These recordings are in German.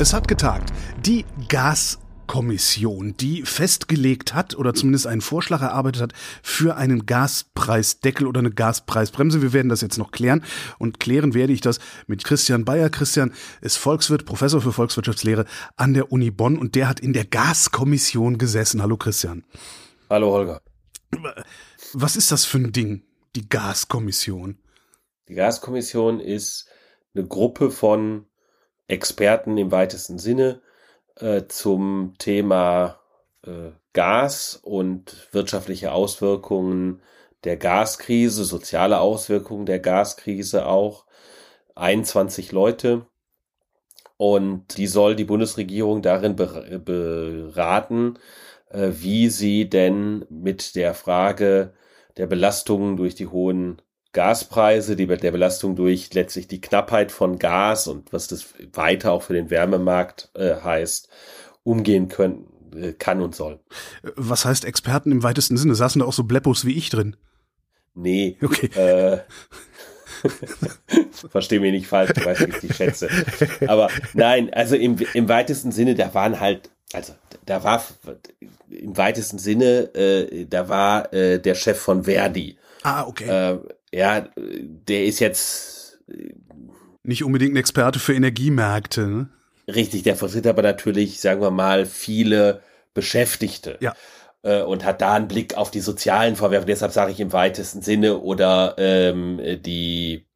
Es hat getagt. Die Gaskommission, die festgelegt hat oder zumindest einen Vorschlag erarbeitet hat für einen Gaspreisdeckel oder eine Gaspreisbremse. Wir werden das jetzt noch klären und klären werde ich das mit Christian Bayer. Christian ist Volkswirt, Professor für Volkswirtschaftslehre an der Uni Bonn und der hat in der Gaskommission gesessen. Hallo Christian. Hallo Holger. Was ist das für ein Ding, die Gaskommission? Die Gaskommission ist eine Gruppe von Experten im weitesten Sinne äh, zum Thema äh, Gas und wirtschaftliche Auswirkungen der Gaskrise, soziale Auswirkungen der Gaskrise auch. 21 Leute. Und die soll die Bundesregierung darin beraten, äh, wie sie denn mit der Frage der Belastungen durch die hohen Gaspreise, die, der Belastung durch letztlich die Knappheit von Gas und was das weiter auch für den Wärmemarkt äh, heißt, umgehen können, äh, kann und soll. Was heißt Experten im weitesten Sinne? Saßen da auch so Bleppos wie ich drin? Nee. Okay. Äh, Verstehe mich nicht falsch, du weißt, wie ich die schätze. Aber nein, also im, im weitesten Sinne, da waren halt, also da war im weitesten Sinne, äh, da war äh, der Chef von Verdi. Ah, okay. Äh, ja, der ist jetzt nicht unbedingt ein Experte für Energiemärkte. Ne? Richtig, der vertritt aber natürlich, sagen wir mal, viele Beschäftigte. Ja. Äh, und hat da einen Blick auf die sozialen Vorwürfe, deshalb sage ich im weitesten Sinne, oder ähm, die,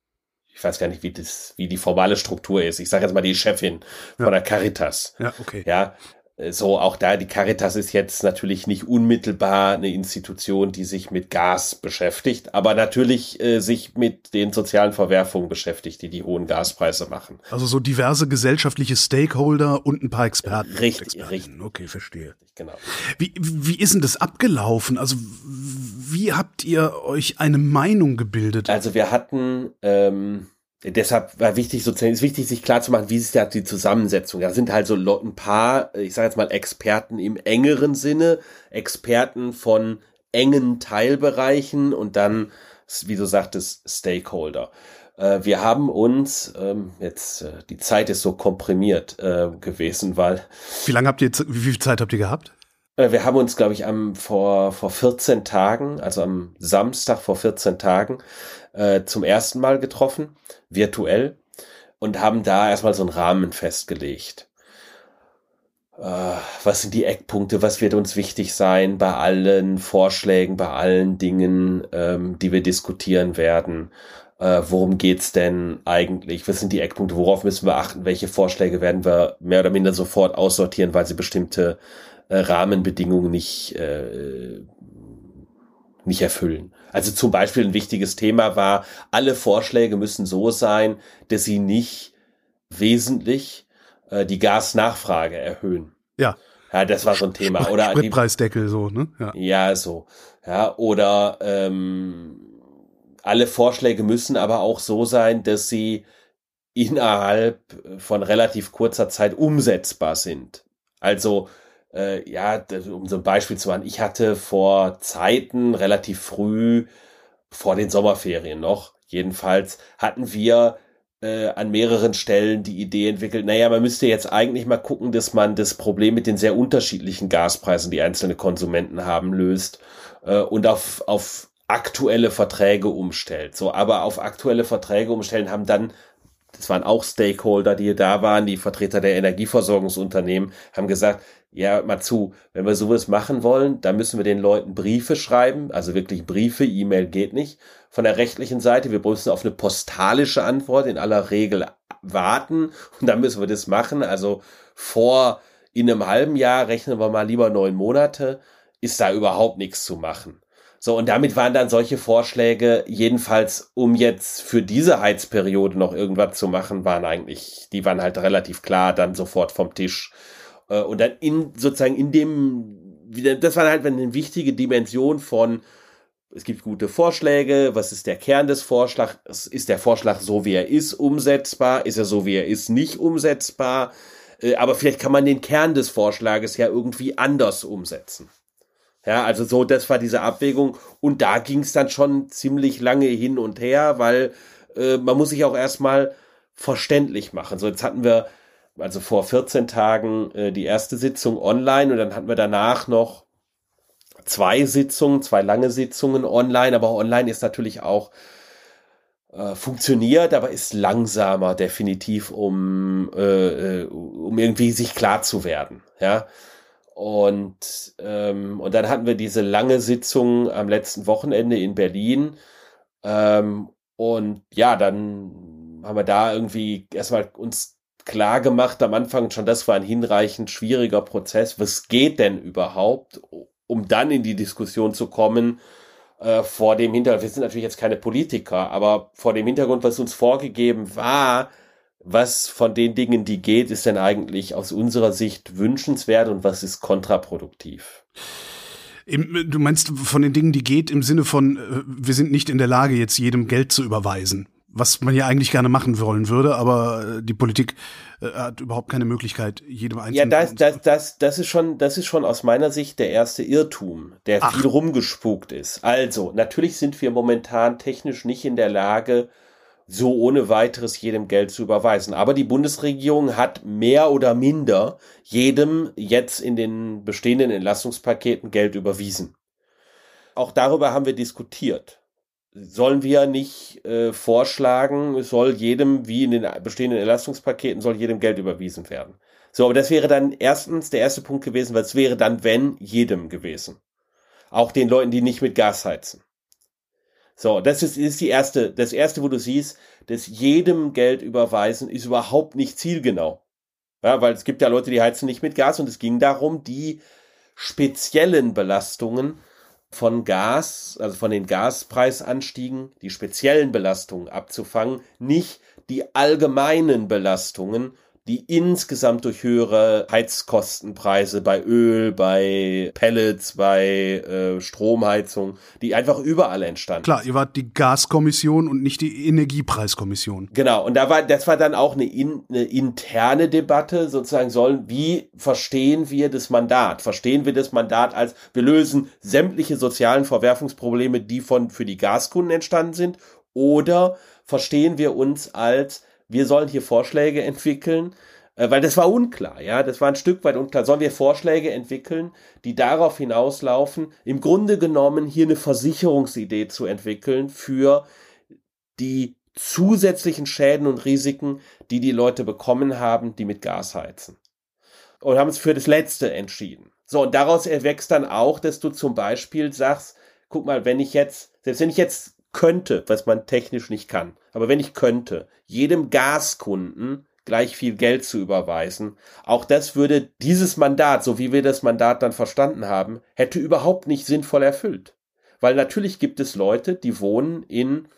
ich weiß gar nicht, wie das, wie die formale Struktur ist. Ich sage jetzt mal die Chefin ja. von der Caritas. Ja, okay. Ja, so auch da, die Caritas ist jetzt natürlich nicht unmittelbar eine Institution, die sich mit Gas beschäftigt, aber natürlich äh, sich mit den sozialen Verwerfungen beschäftigt, die die hohen Gaspreise machen. Also so diverse gesellschaftliche Stakeholder und ein paar Experten. Richtig, richtig. Okay, verstehe. Genau. Wie, wie ist denn das abgelaufen? Also wie habt ihr euch eine Meinung gebildet? Also wir hatten ähm, deshalb war wichtig, sozusagen, ist wichtig, sich klar zu machen, wie ist ja die Zusammensetzung. Da sind halt so ein paar, ich sage jetzt mal Experten im engeren Sinne, Experten von engen Teilbereichen und dann, wie du sagtest, Stakeholder. Äh, wir haben uns, ähm, jetzt, äh, die Zeit ist so komprimiert äh, gewesen, weil. Wie lange habt ihr, wie viel Zeit habt ihr gehabt? Wir haben uns, glaube ich, am vor vor 14 Tagen, also am Samstag vor 14 Tagen, äh, zum ersten Mal getroffen, virtuell, und haben da erstmal so einen Rahmen festgelegt. Äh, was sind die Eckpunkte? Was wird uns wichtig sein bei allen Vorschlägen, bei allen Dingen, ähm, die wir diskutieren werden? Äh, worum geht's denn eigentlich? Was sind die Eckpunkte? Worauf müssen wir achten? Welche Vorschläge werden wir mehr oder minder sofort aussortieren, weil sie bestimmte äh, Rahmenbedingungen nicht, äh, nicht erfüllen? Also zum Beispiel ein wichtiges Thema war, alle Vorschläge müssen so sein, dass sie nicht wesentlich äh, die Gasnachfrage erhöhen. Ja. Ja, das war so ein Thema. Oder Spritpreisdeckel so, ne? Ja, ja so. Ja, oder ähm, alle Vorschläge müssen aber auch so sein, dass sie innerhalb von relativ kurzer Zeit umsetzbar sind. Also äh, ja, um so ein Beispiel zu machen, ich hatte vor Zeiten relativ früh, vor den Sommerferien noch, jedenfalls, hatten wir äh, an mehreren Stellen die Idee entwickelt, naja, man müsste jetzt eigentlich mal gucken, dass man das Problem mit den sehr unterschiedlichen Gaspreisen, die einzelne Konsumenten haben, löst äh, und auf, auf aktuelle Verträge umstellt. So, aber auf aktuelle Verträge umstellen haben dann das waren auch Stakeholder, die da waren, die Vertreter der Energieversorgungsunternehmen, haben gesagt, ja, mal zu, wenn wir sowas machen wollen, dann müssen wir den Leuten Briefe schreiben, also wirklich Briefe, E-Mail geht nicht. Von der rechtlichen Seite, wir müssen auf eine postalische Antwort in aller Regel warten und dann müssen wir das machen. Also vor in einem halben Jahr rechnen wir mal lieber neun Monate, ist da überhaupt nichts zu machen. So, und damit waren dann solche Vorschläge, jedenfalls, um jetzt für diese Heizperiode noch irgendwas zu machen, waren eigentlich, die waren halt relativ klar dann sofort vom Tisch. Äh, und dann in, sozusagen in dem, das war halt eine wichtige Dimension von, es gibt gute Vorschläge, was ist der Kern des Vorschlags, ist der Vorschlag so wie er ist umsetzbar, ist er so wie er ist nicht umsetzbar, äh, aber vielleicht kann man den Kern des Vorschlages ja irgendwie anders umsetzen. Ja, also so, das war diese Abwägung und da ging es dann schon ziemlich lange hin und her, weil äh, man muss sich auch erstmal verständlich machen. So, jetzt hatten wir also vor 14 Tagen äh, die erste Sitzung online und dann hatten wir danach noch zwei Sitzungen, zwei lange Sitzungen online, aber online ist natürlich auch äh, funktioniert, aber ist langsamer definitiv, um, äh, äh, um irgendwie sich klar zu werden. Ja. Und, ähm, und dann hatten wir diese lange Sitzung am letzten Wochenende in Berlin. Ähm, und ja, dann haben wir da irgendwie erstmal uns klar gemacht am Anfang schon, das war ein hinreichend schwieriger Prozess. Was geht denn überhaupt, um dann in die Diskussion zu kommen, äh, vor dem Hintergrund, wir sind natürlich jetzt keine Politiker, aber vor dem Hintergrund, was uns vorgegeben war, was von den Dingen, die geht, ist denn eigentlich aus unserer Sicht wünschenswert und was ist kontraproduktiv? Du meinst von den Dingen, die geht, im Sinne von, äh, wir sind nicht in der Lage, jetzt jedem Geld zu überweisen was man ja eigentlich gerne machen wollen würde, aber äh, die Politik äh, hat überhaupt keine Möglichkeit, jedem einzelnen. Ja, das, das, das, das ist schon, das ist schon aus meiner Sicht der erste Irrtum, der Ach. viel rumgespukt ist. Also, natürlich sind wir momentan technisch nicht in der Lage, so ohne weiteres jedem Geld zu überweisen. Aber die Bundesregierung hat mehr oder minder jedem jetzt in den bestehenden Entlastungspaketen Geld überwiesen. Auch darüber haben wir diskutiert sollen wir nicht äh, vorschlagen, es soll jedem, wie in den bestehenden Entlastungspaketen, soll jedem Geld überwiesen werden. So, aber das wäre dann erstens der erste Punkt gewesen, weil es wäre dann, wenn, jedem gewesen. Auch den Leuten, die nicht mit Gas heizen. So, das ist, ist die erste, das erste, wo du siehst, dass jedem Geld überweisen ist überhaupt nicht zielgenau. Ja, weil es gibt ja Leute, die heizen nicht mit Gas und es ging darum, die speziellen Belastungen von Gas, also von den Gaspreisanstiegen, die speziellen Belastungen abzufangen, nicht die allgemeinen Belastungen, die insgesamt durch höhere Heizkostenpreise bei Öl, bei Pellets, bei äh, Stromheizung, die einfach überall entstanden. Klar, ihr wart die Gaskommission und nicht die Energiepreiskommission. Genau, und da war, das war dann auch eine, in, eine interne Debatte, sozusagen sollen, wie verstehen wir das Mandat? Verstehen wir das Mandat als, wir lösen sämtliche sozialen Verwerfungsprobleme, die von, für die Gaskunden entstanden sind? Oder verstehen wir uns als, wir sollen hier Vorschläge entwickeln, äh, weil das war unklar, ja, das war ein Stück weit unklar. Sollen wir Vorschläge entwickeln, die darauf hinauslaufen, im Grunde genommen hier eine Versicherungsidee zu entwickeln für die zusätzlichen Schäden und Risiken, die die Leute bekommen haben, die mit Gas heizen. Und haben uns für das Letzte entschieden. So, und daraus erwächst dann auch, dass du zum Beispiel sagst, guck mal, wenn ich jetzt, selbst wenn ich jetzt könnte, was man technisch nicht kann, aber wenn ich könnte, jedem Gaskunden gleich viel Geld zu überweisen, auch das würde dieses Mandat, so wie wir das Mandat dann verstanden haben, hätte überhaupt nicht sinnvoll erfüllt. Weil natürlich gibt es Leute, die wohnen in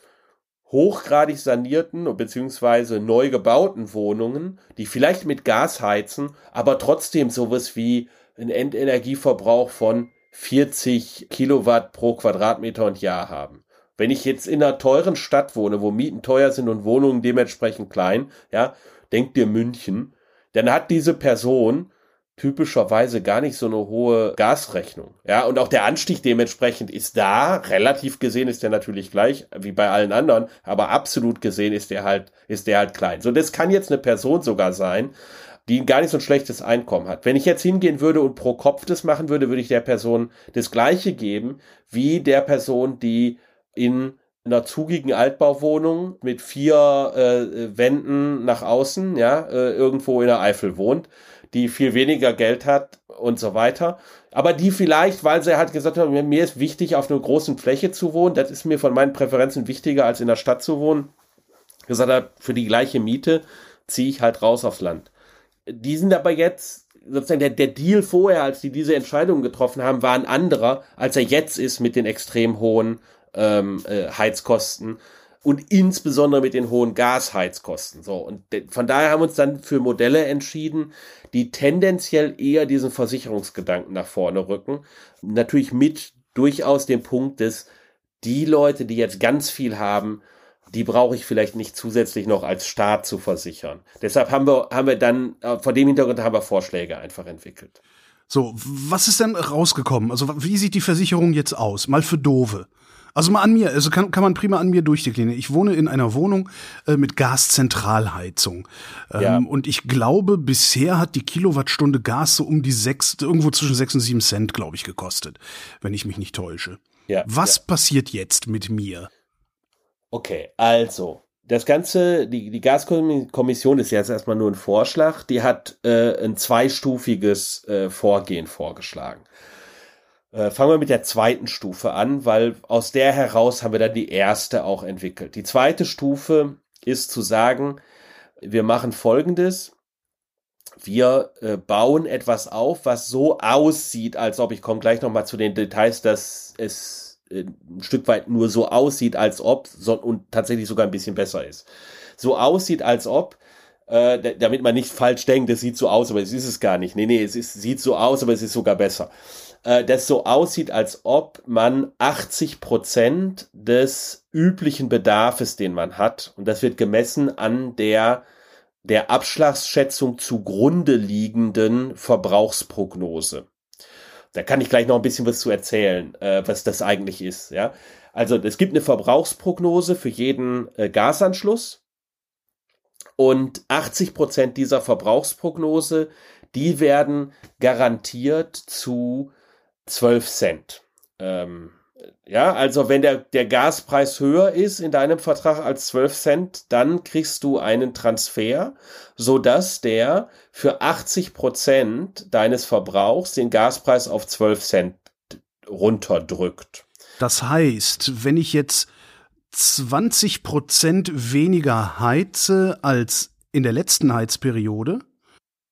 hochgradig sanierten bzw. neu gebauten Wohnungen, die vielleicht mit Gas heizen, aber trotzdem sowas wie ein Endenergieverbrauch von 40 Kilowatt pro Quadratmeter und Jahr haben. Wenn ich jetzt in einer teuren Stadt wohne, wo Mieten teuer sind und Wohnungen dementsprechend klein, ja, denkt dir München, dann hat diese Person typischerweise gar nicht so eine hohe Gasrechnung. Ja, und auch der Anstieg dementsprechend ist da. Relativ gesehen ist der natürlich gleich wie bei allen anderen, aber absolut gesehen ist der halt, ist der halt klein. So, das kann jetzt eine Person sogar sein, die gar nicht so ein schlechtes Einkommen hat. Wenn ich jetzt hingehen würde und pro Kopf das machen würde, würde ich der Person das gleiche geben wie der Person, die in einer zugigen Altbauwohnung mit vier äh, Wänden nach außen, ja, äh, irgendwo in der Eifel wohnt, die viel weniger Geld hat und so weiter. Aber die vielleicht, weil sie halt gesagt hat, mir ist wichtig, auf einer großen Fläche zu wohnen, das ist mir von meinen Präferenzen wichtiger, als in der Stadt zu wohnen, gesagt hat, für die gleiche Miete ziehe ich halt raus aufs Land. Die sind aber jetzt sozusagen der, der Deal vorher, als die diese Entscheidung getroffen haben, war ein anderer, als er jetzt ist mit den extrem hohen ähm, äh, Heizkosten und insbesondere mit den hohen Gasheizkosten. So und von daher haben wir uns dann für Modelle entschieden, die tendenziell eher diesen Versicherungsgedanken nach vorne rücken. Natürlich mit durchaus dem Punkt, dass die Leute, die jetzt ganz viel haben, die brauche ich vielleicht nicht zusätzlich noch als Staat zu versichern. Deshalb haben wir, haben wir dann, äh, vor dem Hintergrund haben wir Vorschläge einfach entwickelt. So, was ist denn rausgekommen? Also, wie sieht die Versicherung jetzt aus? Mal für Dove. Also mal an mir, also kann, kann man prima an mir durchdeklinieren. Ich wohne in einer Wohnung äh, mit Gaszentralheizung. Ähm, ja. Und ich glaube, bisher hat die Kilowattstunde Gas so um die sechs, irgendwo zwischen sechs und sieben Cent, glaube ich, gekostet, wenn ich mich nicht täusche. Ja, Was ja. passiert jetzt mit mir? Okay, also das Ganze, die, die Gaskommission ist jetzt erstmal nur ein Vorschlag, die hat äh, ein zweistufiges äh, Vorgehen vorgeschlagen. Äh, fangen wir mit der zweiten Stufe an, weil aus der heraus haben wir dann die erste auch entwickelt. Die zweite Stufe ist zu sagen, wir machen Folgendes. Wir äh, bauen etwas auf, was so aussieht, als ob, ich komme gleich nochmal zu den Details, dass es äh, ein Stück weit nur so aussieht, als ob und tatsächlich sogar ein bisschen besser ist. So aussieht, als ob, damit man nicht falsch denkt, es sieht so aus, aber es ist es gar nicht. Nee, nee, es ist, sieht so aus, aber es ist sogar besser äh, das so aussieht, als ob man 80 Prozent des üblichen Bedarfes, den man hat, und das wird gemessen an der der Abschlagsschätzung zugrunde liegenden Verbrauchsprognose. Da kann ich gleich noch ein bisschen was zu erzählen, äh, was das eigentlich ist. Ja, also es gibt eine Verbrauchsprognose für jeden äh, Gasanschluss und 80 Prozent dieser Verbrauchsprognose, die werden garantiert zu 12 Cent. Ähm, ja, also wenn der, der Gaspreis höher ist in deinem Vertrag als 12 Cent, dann kriegst du einen Transfer, so dass der für 80 Prozent deines Verbrauchs den Gaspreis auf 12 Cent runterdrückt. Das heißt, wenn ich jetzt 20 Prozent weniger heize als in der letzten Heizperiode,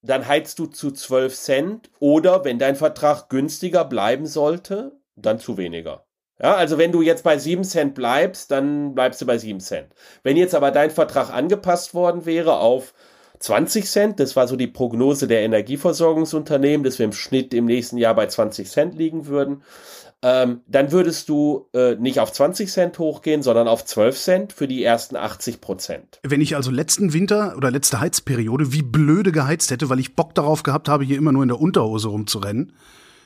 dann heizt du zu 12 Cent oder wenn dein Vertrag günstiger bleiben sollte, dann zu weniger. Ja, also wenn du jetzt bei 7 Cent bleibst, dann bleibst du bei 7 Cent. Wenn jetzt aber dein Vertrag angepasst worden wäre auf 20 Cent, das war so die Prognose der Energieversorgungsunternehmen, dass wir im Schnitt im nächsten Jahr bei 20 Cent liegen würden, ähm, dann würdest du äh, nicht auf 20 Cent hochgehen, sondern auf 12 Cent für die ersten 80 Prozent. Wenn ich also letzten Winter oder letzte Heizperiode wie blöde geheizt hätte, weil ich Bock darauf gehabt habe, hier immer nur in der Unterhose rumzurennen,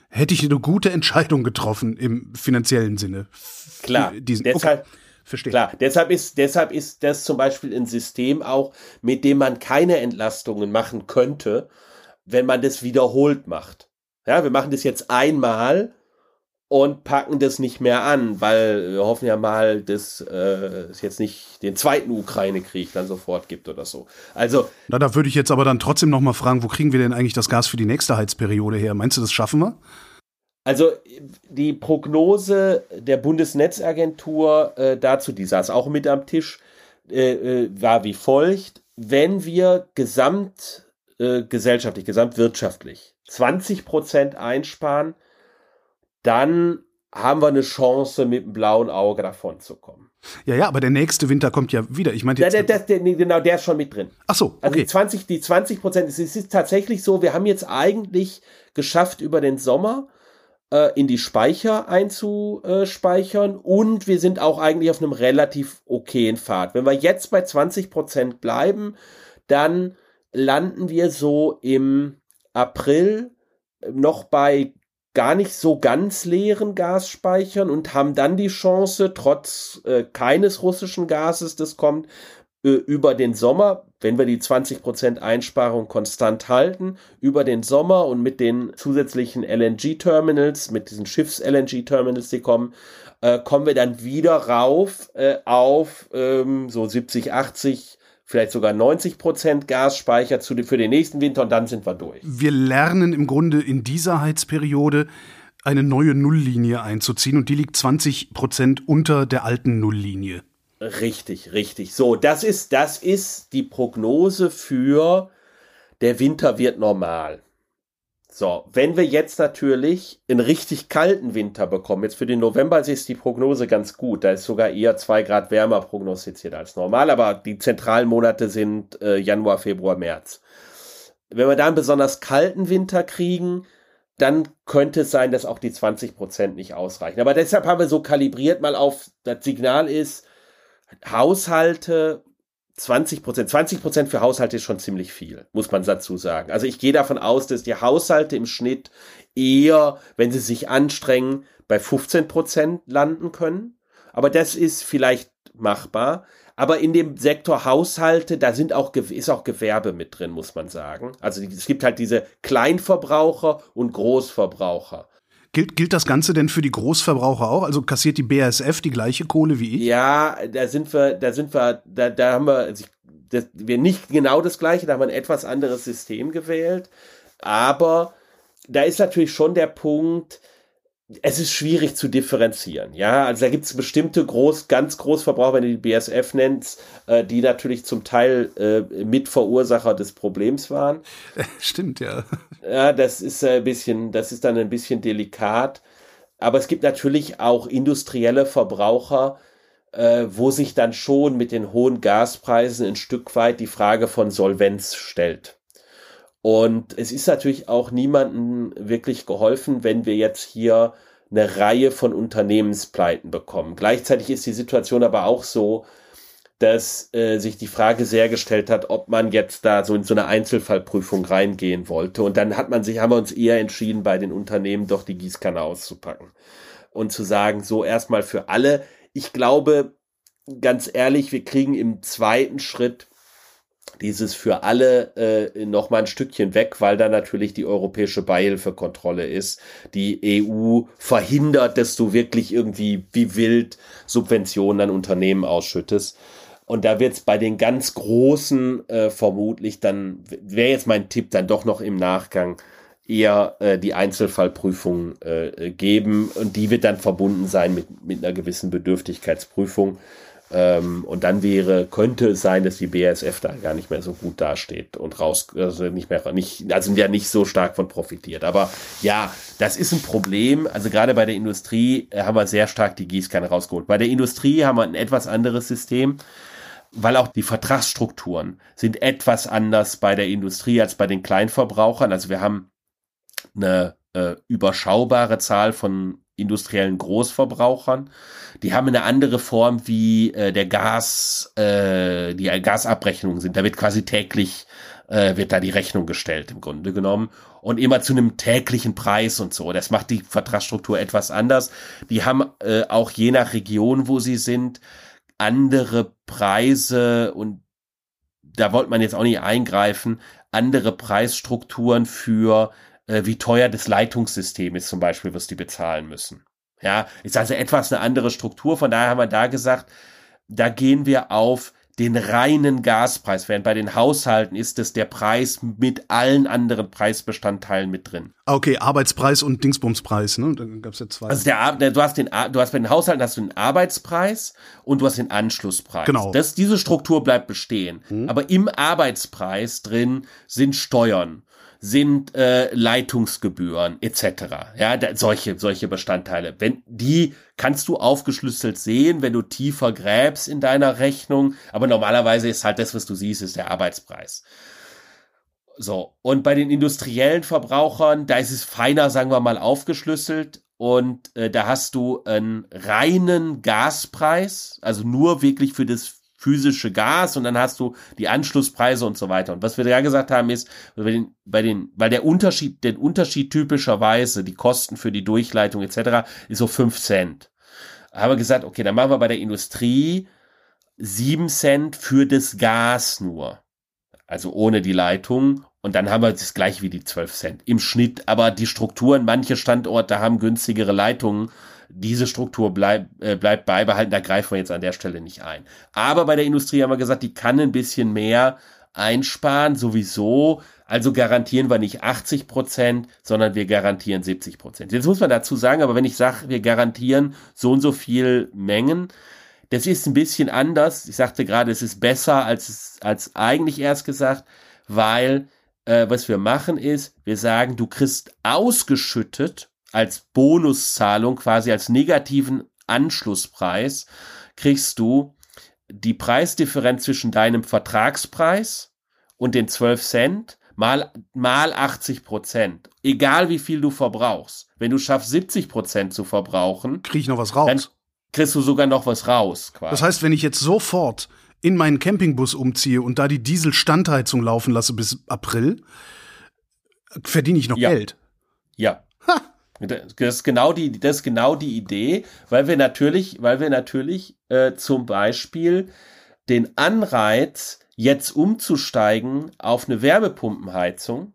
hätte ich eine gute Entscheidung getroffen im finanziellen Sinne. Klar, diesen, deshalb, okay. Verstehe. Klar, deshalb ist, deshalb ist das zum Beispiel ein System auch, mit dem man keine Entlastungen machen könnte, wenn man das wiederholt macht. Ja, wir machen das jetzt einmal und packen das nicht mehr an, weil wir hoffen ja mal, dass äh, es jetzt nicht den zweiten Ukraine-Krieg dann sofort gibt oder so. Also na, da würde ich jetzt aber dann trotzdem noch mal fragen, wo kriegen wir denn eigentlich das Gas für die nächste Heizperiode her? Meinst du, das schaffen wir? Also die Prognose der Bundesnetzagentur äh, dazu, die saß auch mit am Tisch, äh, äh war wie folgt: Wenn wir gesamtgesellschaftlich, äh, gesamtwirtschaftlich 20 Prozent einsparen, dann haben wir eine Chance, mit dem blauen Auge davon zu kommen. Ja, ja, aber der nächste Winter kommt ja wieder. Ich meine, der, der, der, genau, der ist schon mit drin. Ach so, okay. Also die 20, die 20 Prozent, es ist tatsächlich so, wir haben jetzt eigentlich geschafft, über den Sommer äh, in die Speicher einzuspeichern und wir sind auch eigentlich auf einem relativ okayen Pfad. Wenn wir jetzt bei 20 Prozent bleiben, dann landen wir so im April noch bei gar nicht so ganz leeren Gasspeichern und haben dann die Chance, trotz äh, keines russischen Gases, das kommt, äh, über den Sommer, wenn wir die 20% Einsparung konstant halten, über den Sommer und mit den zusätzlichen LNG-Terminals, mit diesen Schiffs-LNG-Terminals, die kommen, äh, kommen wir dann wieder rauf äh, auf ähm, so 70, 80 vielleicht sogar 90 Prozent Gasspeicher zu, für den nächsten Winter und dann sind wir durch. Wir lernen im Grunde in dieser Heizperiode eine neue Nulllinie einzuziehen und die liegt 20 Prozent unter der alten Nulllinie. Richtig, richtig. So, das ist, das ist die Prognose für der Winter wird normal. So, wenn wir jetzt natürlich einen richtig kalten Winter bekommen, jetzt für den November ist die Prognose ganz gut, da ist sogar eher zwei Grad wärmer prognostiziert als normal, aber die zentralen Monate sind äh, Januar, Februar, März. Wenn wir da einen besonders kalten Winter kriegen, dann könnte es sein, dass auch die 20 Prozent nicht ausreichen. Aber deshalb haben wir so kalibriert mal auf, das Signal ist, Haushalte 20 Prozent, 20 Prozent für Haushalte ist schon ziemlich viel, muss man dazu sagen. Also ich gehe davon aus, dass die Haushalte im Schnitt eher, wenn sie sich anstrengen, bei 15 Prozent landen können. aber das ist vielleicht machbar. Aber in dem Sektor Haushalte, da sind auch, ist auch Gewerbe mit drin, muss man sagen. Also es gibt halt diese Kleinverbraucher und Großverbraucher. Gilt, gilt das Ganze denn für die Großverbraucher auch? Also kassiert die BASF die gleiche Kohle wie ich? Ja, da sind wir, da sind wir, da, da haben wir, also das, wir nicht genau das gleiche, da haben wir ein etwas anderes System gewählt. Aber da ist natürlich schon der Punkt, es ist schwierig zu differenzieren. Ja, also da gibt es bestimmte groß, ganz Großverbraucher, wenn du die BSF nennst, äh, die natürlich zum Teil äh, Mitverursacher des Problems waren. Stimmt, ja. Ja, das ist ein bisschen, das ist dann ein bisschen delikat. Aber es gibt natürlich auch industrielle Verbraucher, äh, wo sich dann schon mit den hohen Gaspreisen ein Stück weit die Frage von Solvenz stellt. Und es ist natürlich auch niemandem wirklich geholfen, wenn wir jetzt hier eine Reihe von Unternehmenspleiten bekommen. Gleichzeitig ist die Situation aber auch so, dass äh, sich die Frage sehr gestellt hat, ob man jetzt da so in so eine Einzelfallprüfung reingehen wollte. Und dann hat man sich, haben wir uns eher entschieden, bei den Unternehmen doch die Gießkanne auszupacken und zu sagen, so erstmal für alle. Ich glaube, ganz ehrlich, wir kriegen im zweiten Schritt dieses für alle äh, noch mal ein Stückchen weg, weil da natürlich die europäische Beihilfekontrolle ist. Die EU verhindert, dass du wirklich irgendwie wie wild Subventionen an Unternehmen ausschüttest. Und da wird es bei den ganz Großen äh, vermutlich dann, wäre jetzt mein Tipp, dann doch noch im Nachgang eher äh, die Einzelfallprüfung äh, geben. Und die wird dann verbunden sein mit, mit einer gewissen Bedürftigkeitsprüfung. Ähm, und dann wäre, könnte es sein, dass die BASF da gar nicht mehr so gut dasteht und raus, also nicht mehr, nicht, also ja nicht so stark von profitiert. Aber ja, das ist ein Problem. Also gerade bei der Industrie äh, haben wir sehr stark die Gießkanne rausgeholt. Bei der Industrie haben wir ein etwas anderes System, weil auch die Vertragsstrukturen sind etwas anders bei der Industrie als bei den Kleinverbrauchern. Also wir haben eine äh, überschaubare Zahl von industriellen Großverbrauchern. Die haben eine andere Form wie äh, der Gas, äh, die Gasabrechnungen sind. Da wird quasi täglich äh, wird da die Rechnung gestellt im Grunde genommen und immer zu einem täglichen Preis und so. Das macht die Vertragsstruktur etwas anders. Die haben äh, auch je nach Region, wo sie sind, andere Preise und da wollte man jetzt auch nicht eingreifen, andere Preisstrukturen für äh, wie teuer das Leitungssystem ist zum Beispiel, was die bezahlen müssen. Ja, ist also etwas eine andere Struktur. Von daher haben wir da gesagt, da gehen wir auf den reinen Gaspreis, während bei den Haushalten ist es der Preis mit allen anderen Preisbestandteilen mit drin. Ah, okay, Arbeitspreis und Dingsbumspreis, ne? Da gab's ja zwei. Also der, du hast den, du hast bei den Haushalten hast du den Arbeitspreis und du hast den Anschlusspreis. Genau. Das, diese Struktur bleibt bestehen. Hm. Aber im Arbeitspreis drin sind Steuern sind äh, Leitungsgebühren etc. Ja, da, solche solche Bestandteile. Wenn die kannst du aufgeschlüsselt sehen, wenn du tiefer gräbst in deiner Rechnung, aber normalerweise ist halt das, was du siehst, ist der Arbeitspreis. So, und bei den industriellen Verbrauchern, da ist es feiner, sagen wir mal, aufgeschlüsselt und äh, da hast du einen reinen Gaspreis, also nur wirklich für das physische Gas und dann hast du die Anschlusspreise und so weiter. Und was wir da gesagt haben ist, bei den, bei den, weil der Unterschied, der Unterschied typischerweise, die Kosten für die Durchleitung etc. ist so fünf Cent. Haben wir gesagt, okay, dann machen wir bei der Industrie sieben Cent für das Gas nur. Also ohne die Leitung. Und dann haben wir das gleich wie die zwölf Cent im Schnitt. Aber die Strukturen, manche Standorte haben günstigere Leitungen diese Struktur bleibt, äh, bleibt beibehalten, da greifen wir jetzt an der Stelle nicht ein. Aber bei der Industrie haben wir gesagt, die kann ein bisschen mehr einsparen, sowieso. Also garantieren wir nicht 80 Prozent, sondern wir garantieren 70 Prozent. Jetzt muss man dazu sagen, aber wenn ich sage, wir garantieren so und so viel Mengen, das ist ein bisschen anders. Ich sagte gerade, es ist besser als, als eigentlich erst gesagt, weil äh, was wir machen ist, wir sagen, du kriegst ausgeschüttet als Bonuszahlung, quasi als negativen Anschlusspreis, kriegst du die Preisdifferenz zwischen deinem Vertragspreis und den 12 Cent mal, mal 80 Prozent. Egal wie viel du verbrauchst. Wenn du schaffst, 70 Prozent zu verbrauchen, krieg ich noch was raus. Dann kriegst du sogar noch was raus. Quasi. Das heißt, wenn ich jetzt sofort in meinen Campingbus umziehe und da die Dieselstandheizung laufen lasse bis April, verdiene ich noch ja. Geld. Ja. Das ist genau die, das ist genau die Idee, weil wir natürlich, weil wir natürlich äh, zum Beispiel den Anreiz, jetzt umzusteigen auf eine Wärmepumpenheizung,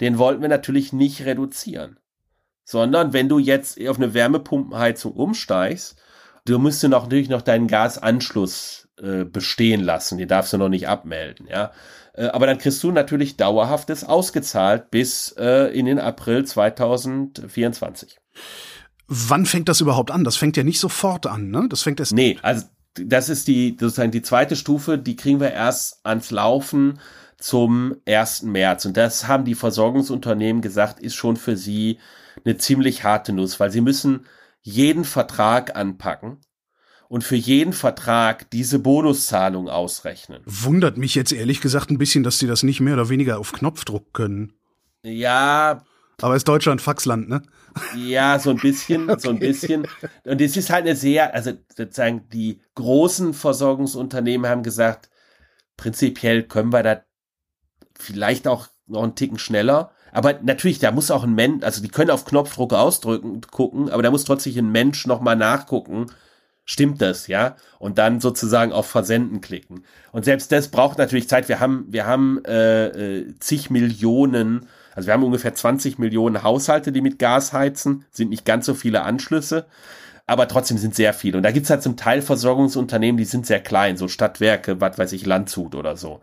den wollten wir natürlich nicht reduzieren. Sondern wenn du jetzt auf eine Wärmepumpenheizung umsteigst, du noch, natürlich noch deinen Gasanschluss äh, bestehen lassen. Den darfst du noch nicht abmelden, ja. Äh, aber dann kriegst du natürlich dauerhaftes ausgezahlt bis äh, in den April 2024. Wann fängt das überhaupt an? Das fängt ja nicht sofort an, ne? Das fängt erst. Nee, also das ist die sozusagen die zweite Stufe, die kriegen wir erst ans Laufen zum 1. März. Und das haben die Versorgungsunternehmen gesagt, ist schon für sie eine ziemlich harte Nuss, weil sie müssen jeden Vertrag anpacken und für jeden Vertrag diese Bonuszahlung ausrechnen. Wundert mich jetzt ehrlich gesagt ein bisschen, dass sie das nicht mehr oder weniger auf Knopfdruck können. Ja. Aber ist Deutschland Faxland, ne? Ja, so ein bisschen, okay. so ein bisschen. Und es ist halt eine sehr, also sozusagen die großen Versorgungsunternehmen haben gesagt, prinzipiell können wir da vielleicht auch noch einen Ticken schneller. Aber natürlich, da muss auch ein Mensch, also die können auf Knopfdruck ausdrücken, gucken, aber da muss trotzdem ein Mensch nochmal nachgucken, stimmt das, ja? Und dann sozusagen auf Versenden klicken. Und selbst das braucht natürlich Zeit. Wir haben, wir haben äh, äh, zig Millionen, also wir haben ungefähr 20 Millionen Haushalte, die mit Gas heizen, sind nicht ganz so viele Anschlüsse, aber trotzdem sind sehr viele. Und da gibt's halt zum Teil Versorgungsunternehmen, die sind sehr klein, so Stadtwerke, was weiß ich, Landshut oder so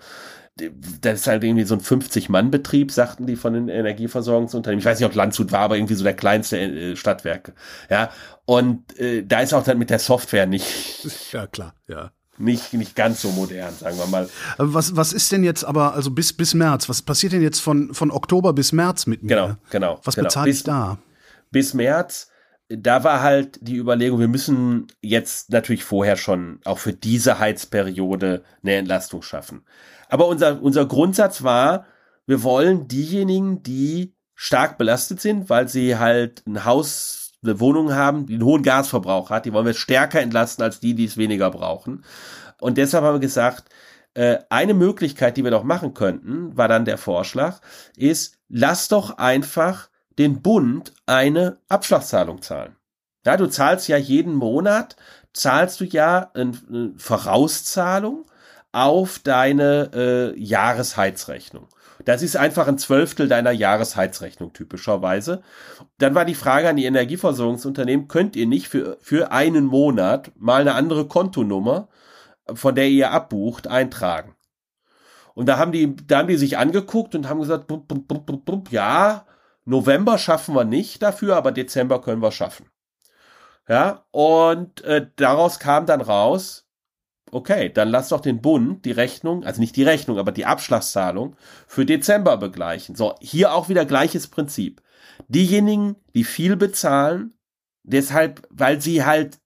das ist halt irgendwie so ein 50-Mann-Betrieb, sagten die von den Energieversorgungsunternehmen. Ich weiß nicht, ob Landshut war, aber irgendwie so der kleinste äh, Stadtwerke. Ja, und äh, da ist auch dann mit der Software nicht. Ja, klar, ja. Nicht, nicht ganz so modern, sagen wir mal. Was, was ist denn jetzt aber, also bis, bis März, was passiert denn jetzt von, von Oktober bis März mit mir? Genau, genau. Was genau. bezahle ich da? Bis März, da war halt die Überlegung, wir müssen jetzt natürlich vorher schon auch für diese Heizperiode eine Entlastung schaffen. Aber unser, unser Grundsatz war, wir wollen diejenigen, die stark belastet sind, weil sie halt ein Haus, eine Wohnung haben, die einen hohen Gasverbrauch hat, die wollen wir stärker entlasten als die, die es weniger brauchen. Und deshalb haben wir gesagt, äh, eine Möglichkeit, die wir doch machen könnten, war dann der Vorschlag, ist, lass doch einfach den Bund eine Abschlagszahlung zahlen. Ja, du zahlst ja jeden Monat, zahlst du ja eine Vorauszahlung auf deine äh, Jahresheizrechnung. Das ist einfach ein Zwölftel deiner Jahresheizrechnung typischerweise. Dann war die Frage an die Energieversorgungsunternehmen, könnt ihr nicht für, für einen Monat mal eine andere Kontonummer, von der ihr abbucht, eintragen? Und da haben die, da haben die sich angeguckt und haben gesagt, ja, November schaffen wir nicht dafür, aber Dezember können wir schaffen. Ja, und äh, daraus kam dann raus, okay, dann lass doch den Bund die Rechnung, also nicht die Rechnung, aber die Abschlagszahlung für Dezember begleichen. So, hier auch wieder gleiches Prinzip. Diejenigen, die viel bezahlen, deshalb, weil sie halt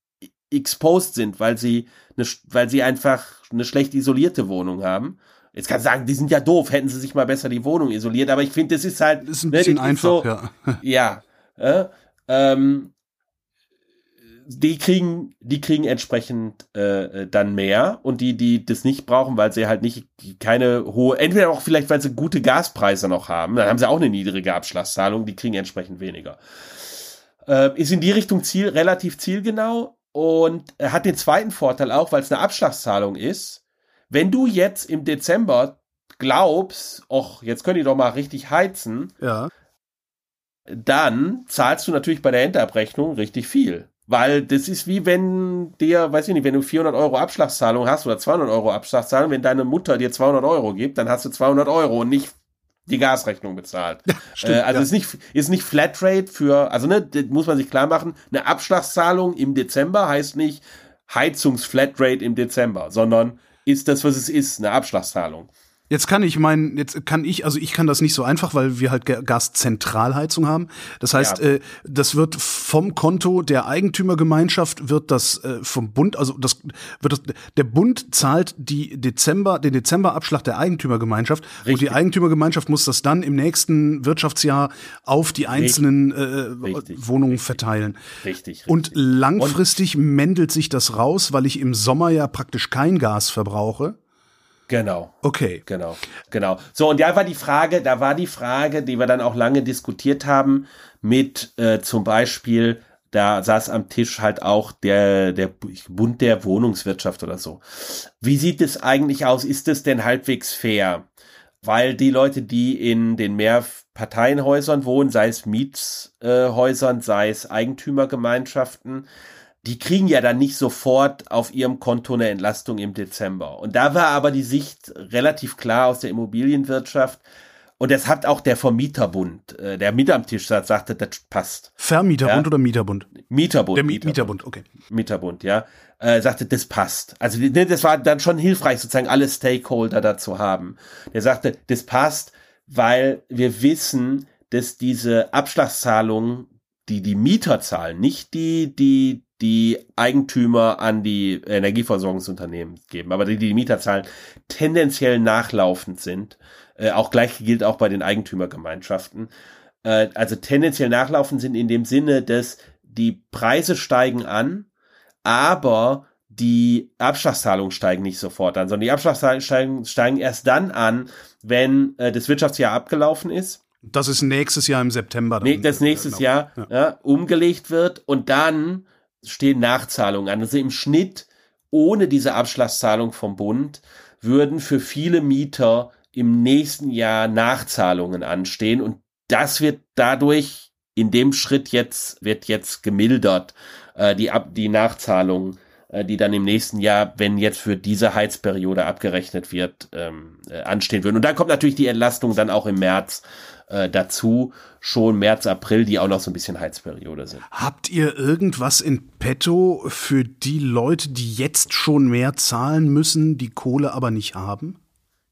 exposed sind, weil sie, eine, weil sie einfach eine schlecht isolierte Wohnung haben. Jetzt kann ich sagen, die sind ja doof, hätten sie sich mal besser die Wohnung isoliert, aber ich finde, das ist halt. Das ist ein bisschen ne, einfach, so, ja. Ja. Äh, ähm, die kriegen, die kriegen entsprechend äh, dann mehr und die, die das nicht brauchen, weil sie halt nicht keine hohe, entweder auch vielleicht, weil sie gute Gaspreise noch haben, dann haben sie auch eine niedrige Abschlagszahlung, die kriegen entsprechend weniger. Äh, ist in die Richtung Ziel, relativ zielgenau und hat den zweiten Vorteil auch, weil es eine Abschlagszahlung ist. Wenn du jetzt im Dezember glaubst, ach, jetzt könnt ihr doch mal richtig heizen, ja. dann zahlst du natürlich bei der Endabrechnung richtig viel. Weil das ist wie wenn dir, weiß ich nicht, wenn du 400 Euro Abschlagszahlung hast oder 200 Euro Abschlagszahlung, wenn deine Mutter dir 200 Euro gibt, dann hast du 200 Euro und nicht die Gasrechnung bezahlt. Ja, stimmt, äh, also ja. ist nicht ist nicht Flatrate für, also ne, muss man sich klar machen, eine Abschlagszahlung im Dezember heißt nicht Heizungsflatrate im Dezember, sondern ist das, was es ist, eine Abschlagszahlung. Jetzt kann ich meinen, jetzt kann ich, also ich kann das nicht so einfach, weil wir halt Gaszentralheizung haben. Das heißt, ja. äh, das wird vom Konto der Eigentümergemeinschaft wird das äh, vom Bund, also das wird das, der Bund zahlt die Dezember, den Dezemberabschlag der Eigentümergemeinschaft Richtig. und die Eigentümergemeinschaft muss das dann im nächsten Wirtschaftsjahr auf die einzelnen äh, Wohnungen verteilen. Richtig, richtig. Und langfristig und mändelt sich das raus, weil ich im Sommer ja praktisch kein Gas verbrauche. Genau. Okay. Genau. Genau. So, und da war die Frage, da war die Frage, die wir dann auch lange diskutiert haben, mit äh, zum Beispiel, da saß am Tisch halt auch der, der Bund der Wohnungswirtschaft oder so. Wie sieht es eigentlich aus? Ist es denn halbwegs fair? Weil die Leute, die in den Mehrparteienhäusern wohnen, sei es Mietshäusern, sei es Eigentümergemeinschaften, die kriegen ja dann nicht sofort auf ihrem Konto eine Entlastung im Dezember. Und da war aber die Sicht relativ klar aus der Immobilienwirtschaft, und das hat auch der Vermieterbund, äh, der mit am Tisch saß, sagte, das passt. Vermieterbund ja? oder Mieterbund? Mieterbund. Der Mieterbund, Mieterbund okay. Mieterbund, ja. Äh, sagte, das passt. Also ne, das war dann schon hilfreich, sozusagen alle Stakeholder dazu haben. Der sagte, das passt, weil wir wissen, dass diese Abschlagszahlungen, die die Mieter zahlen, nicht die, die die Eigentümer an die Energieversorgungsunternehmen geben, aber die, die, Mieter zahlen, tendenziell nachlaufend sind äh, auch gleich gilt auch bei den Eigentümergemeinschaften. Äh, also tendenziell nachlaufen sind in dem Sinne, dass die Preise steigen an, aber die Abschlagszahlungen steigen nicht sofort an, sondern die Abschlagszahlungen steigen, steigen erst dann an, wenn äh, das Wirtschaftsjahr abgelaufen ist. Das ist nächstes Jahr im September. Dann, das nächstes genau. Jahr ja. Ja, umgelegt wird und dann stehen Nachzahlungen an. Also im Schnitt ohne diese Abschlagszahlung vom Bund würden für viele Mieter im nächsten Jahr Nachzahlungen anstehen und das wird dadurch in dem Schritt jetzt wird jetzt gemildert äh, die ab die Nachzahlungen äh, die dann im nächsten Jahr, wenn jetzt für diese Heizperiode abgerechnet wird, ähm, äh, anstehen würden. Und dann kommt natürlich die Entlastung dann auch im März äh, dazu, schon März, April, die auch noch so ein bisschen Heizperiode sind. Habt ihr irgendwas in petto für die Leute, die jetzt schon mehr zahlen müssen, die Kohle aber nicht haben?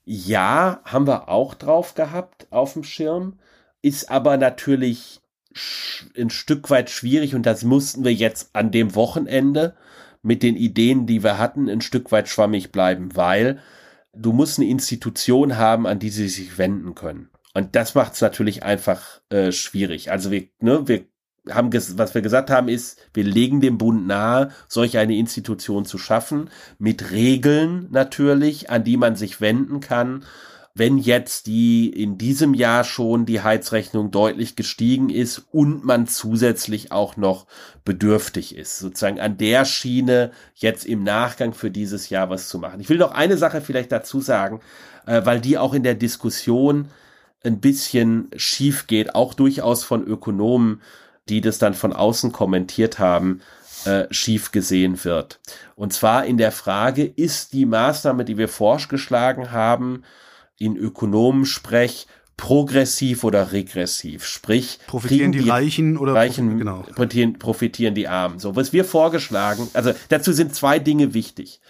Ja, haben wir auch drauf gehabt auf dem Schirm, ist aber natürlich ein Stück weit schwierig und das mussten wir jetzt an dem Wochenende mit den Ideen, die wir hatten, ein Stück weit schwammig bleiben, weil du musst eine Institution haben, an die sie sich wenden können. Und das macht es natürlich einfach äh, schwierig. Also wir, ne, wir haben, was wir gesagt haben, ist, wir legen dem Bund nahe, solch eine Institution zu schaffen, mit Regeln natürlich, an die man sich wenden kann. Wenn jetzt die in diesem Jahr schon die Heizrechnung deutlich gestiegen ist und man zusätzlich auch noch bedürftig ist, sozusagen an der Schiene jetzt im Nachgang für dieses Jahr was zu machen. Ich will noch eine Sache vielleicht dazu sagen, äh, weil die auch in der Diskussion ein bisschen schief geht, auch durchaus von Ökonomen die das dann von außen kommentiert haben, äh, schief gesehen wird. Und zwar in der Frage, ist die Maßnahme, die wir vorgeschlagen haben, in Ökonomensprech progressiv oder regressiv? Sprich, profitieren die, die, Reichen oder Reichen genau. profitieren, profitieren die Armen? So, was wir vorgeschlagen, also dazu sind zwei Dinge wichtig.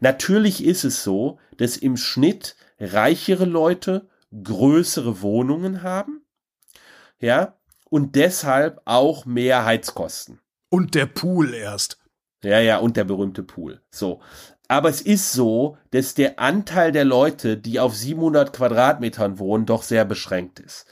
Natürlich ist es so, dass im Schnitt reichere Leute größere Wohnungen haben, ja, und deshalb auch mehr Heizkosten. Und der Pool erst. Ja, ja, und der berühmte Pool. So. Aber es ist so, dass der Anteil der Leute, die auf 700 Quadratmetern wohnen, doch sehr beschränkt ist.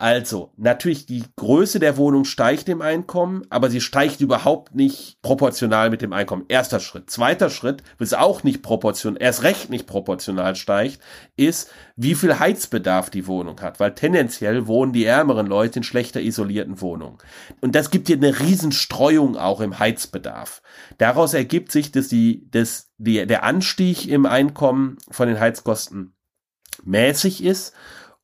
Also, natürlich, die Größe der Wohnung steigt im Einkommen, aber sie steigt überhaupt nicht proportional mit dem Einkommen. Erster Schritt. Zweiter Schritt, was auch nicht proportional, erst recht nicht proportional steigt, ist, wie viel Heizbedarf die Wohnung hat, weil tendenziell wohnen die ärmeren Leute in schlechter isolierten Wohnungen. Und das gibt dir eine Riesenstreuung auch im Heizbedarf. Daraus ergibt sich, dass die, dass die, der Anstieg im Einkommen von den Heizkosten mäßig ist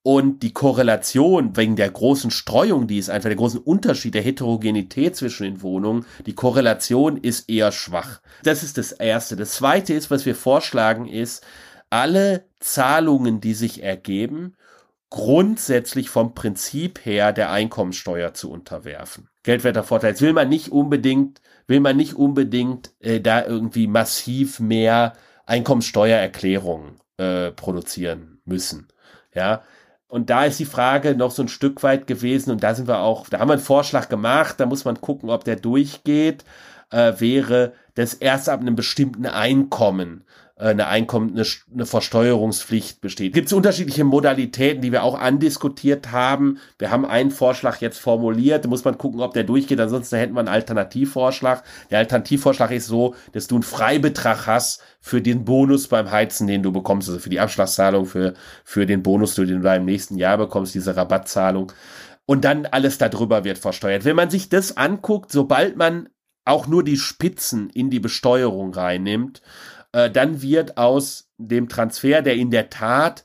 und die Korrelation wegen der großen Streuung, die ist einfach der großen Unterschied der Heterogenität zwischen den Wohnungen, die Korrelation ist eher schwach. Das ist das Erste. Das Zweite ist, was wir vorschlagen, ist, alle Zahlungen, die sich ergeben, grundsätzlich vom Prinzip her der Einkommensteuer zu unterwerfen. Geldwerter Vorteil. Jetzt will man nicht unbedingt, will man nicht unbedingt äh, da irgendwie massiv mehr Einkommensteuererklärungen äh, produzieren müssen. Ja, und da ist die Frage noch so ein Stück weit gewesen, und da sind wir auch, da haben wir einen Vorschlag gemacht, da muss man gucken, ob der durchgeht, äh, wäre, dass erst ab einem bestimmten Einkommen eine Einkommen, eine, eine Versteuerungspflicht besteht. Gibt es unterschiedliche Modalitäten, die wir auch andiskutiert haben. Wir haben einen Vorschlag jetzt formuliert, da muss man gucken, ob der durchgeht, ansonsten hätten wir einen Alternativvorschlag. Der Alternativvorschlag ist so, dass du einen Freibetrag hast für den Bonus beim Heizen, den du bekommst, also für die Abschlagszahlung, für, für den Bonus, den du im nächsten Jahr bekommst, diese Rabattzahlung. Und dann alles darüber wird versteuert. Wenn man sich das anguckt, sobald man auch nur die Spitzen in die Besteuerung reinnimmt, äh, dann wird aus dem Transfer, der in der Tat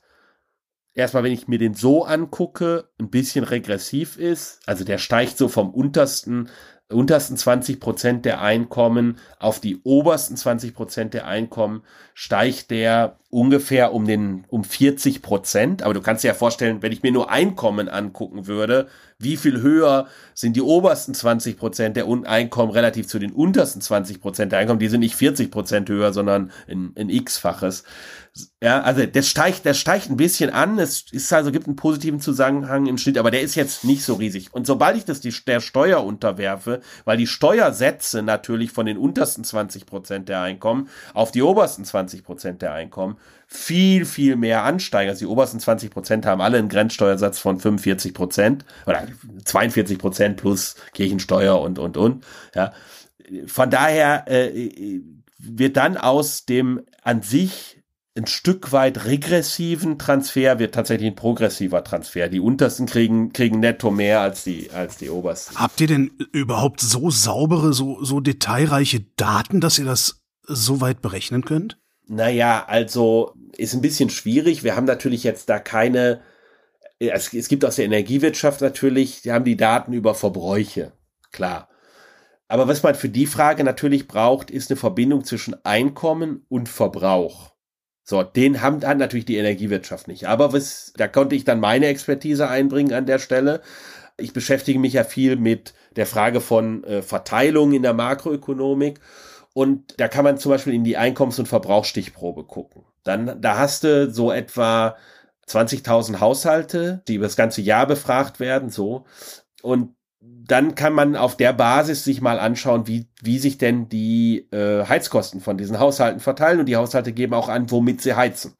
erstmal, wenn ich mir den so angucke, ein bisschen regressiv ist, also der steigt so vom untersten untersten 20 Prozent der Einkommen auf die obersten 20 Prozent der Einkommen steigt der ungefähr um den um 40 Prozent. Aber du kannst dir ja vorstellen, wenn ich mir nur Einkommen angucken würde, wie viel höher sind die obersten 20 Prozent der Einkommen relativ zu den untersten 20 Prozent der Einkommen? Die sind nicht 40 Prozent höher, sondern ein, ein x-faches. Ja, also der steigt, der steigt ein bisschen an. Es ist also gibt einen positiven Zusammenhang im Schnitt, aber der ist jetzt nicht so riesig. Und sobald ich das die, der Steuer unterwerfe, weil die Steuersätze natürlich von den untersten 20 Prozent der Einkommen auf die obersten 20 Prozent der Einkommen viel, viel mehr ansteigen. Also die obersten 20 Prozent haben alle einen Grenzsteuersatz von 45 Prozent oder 42 Prozent plus Kirchensteuer und, und, und. Ja. Von daher äh, wird dann aus dem an sich ein Stück weit regressiven Transfer wird tatsächlich ein progressiver Transfer. Die untersten kriegen, kriegen netto mehr als die, als die obersten. Habt ihr denn überhaupt so saubere, so, so detailreiche Daten, dass ihr das so weit berechnen könnt? Naja, also ist ein bisschen schwierig. Wir haben natürlich jetzt da keine, es, es gibt aus der Energiewirtschaft natürlich, die haben die Daten über Verbräuche, klar. Aber was man für die Frage natürlich braucht, ist eine Verbindung zwischen Einkommen und Verbrauch. So, den haben, hat natürlich die Energiewirtschaft nicht. Aber was, da konnte ich dann meine Expertise einbringen an der Stelle. Ich beschäftige mich ja viel mit der Frage von äh, Verteilung in der Makroökonomik. Und da kann man zum Beispiel in die Einkommens- und Verbrauchsstichprobe gucken. Dann, da hast du so etwa 20.000 Haushalte, die über das ganze Jahr befragt werden, so. Und dann kann man auf der Basis sich mal anschauen, wie, wie sich denn die äh, Heizkosten von diesen Haushalten verteilen. Und die Haushalte geben auch an, womit sie heizen.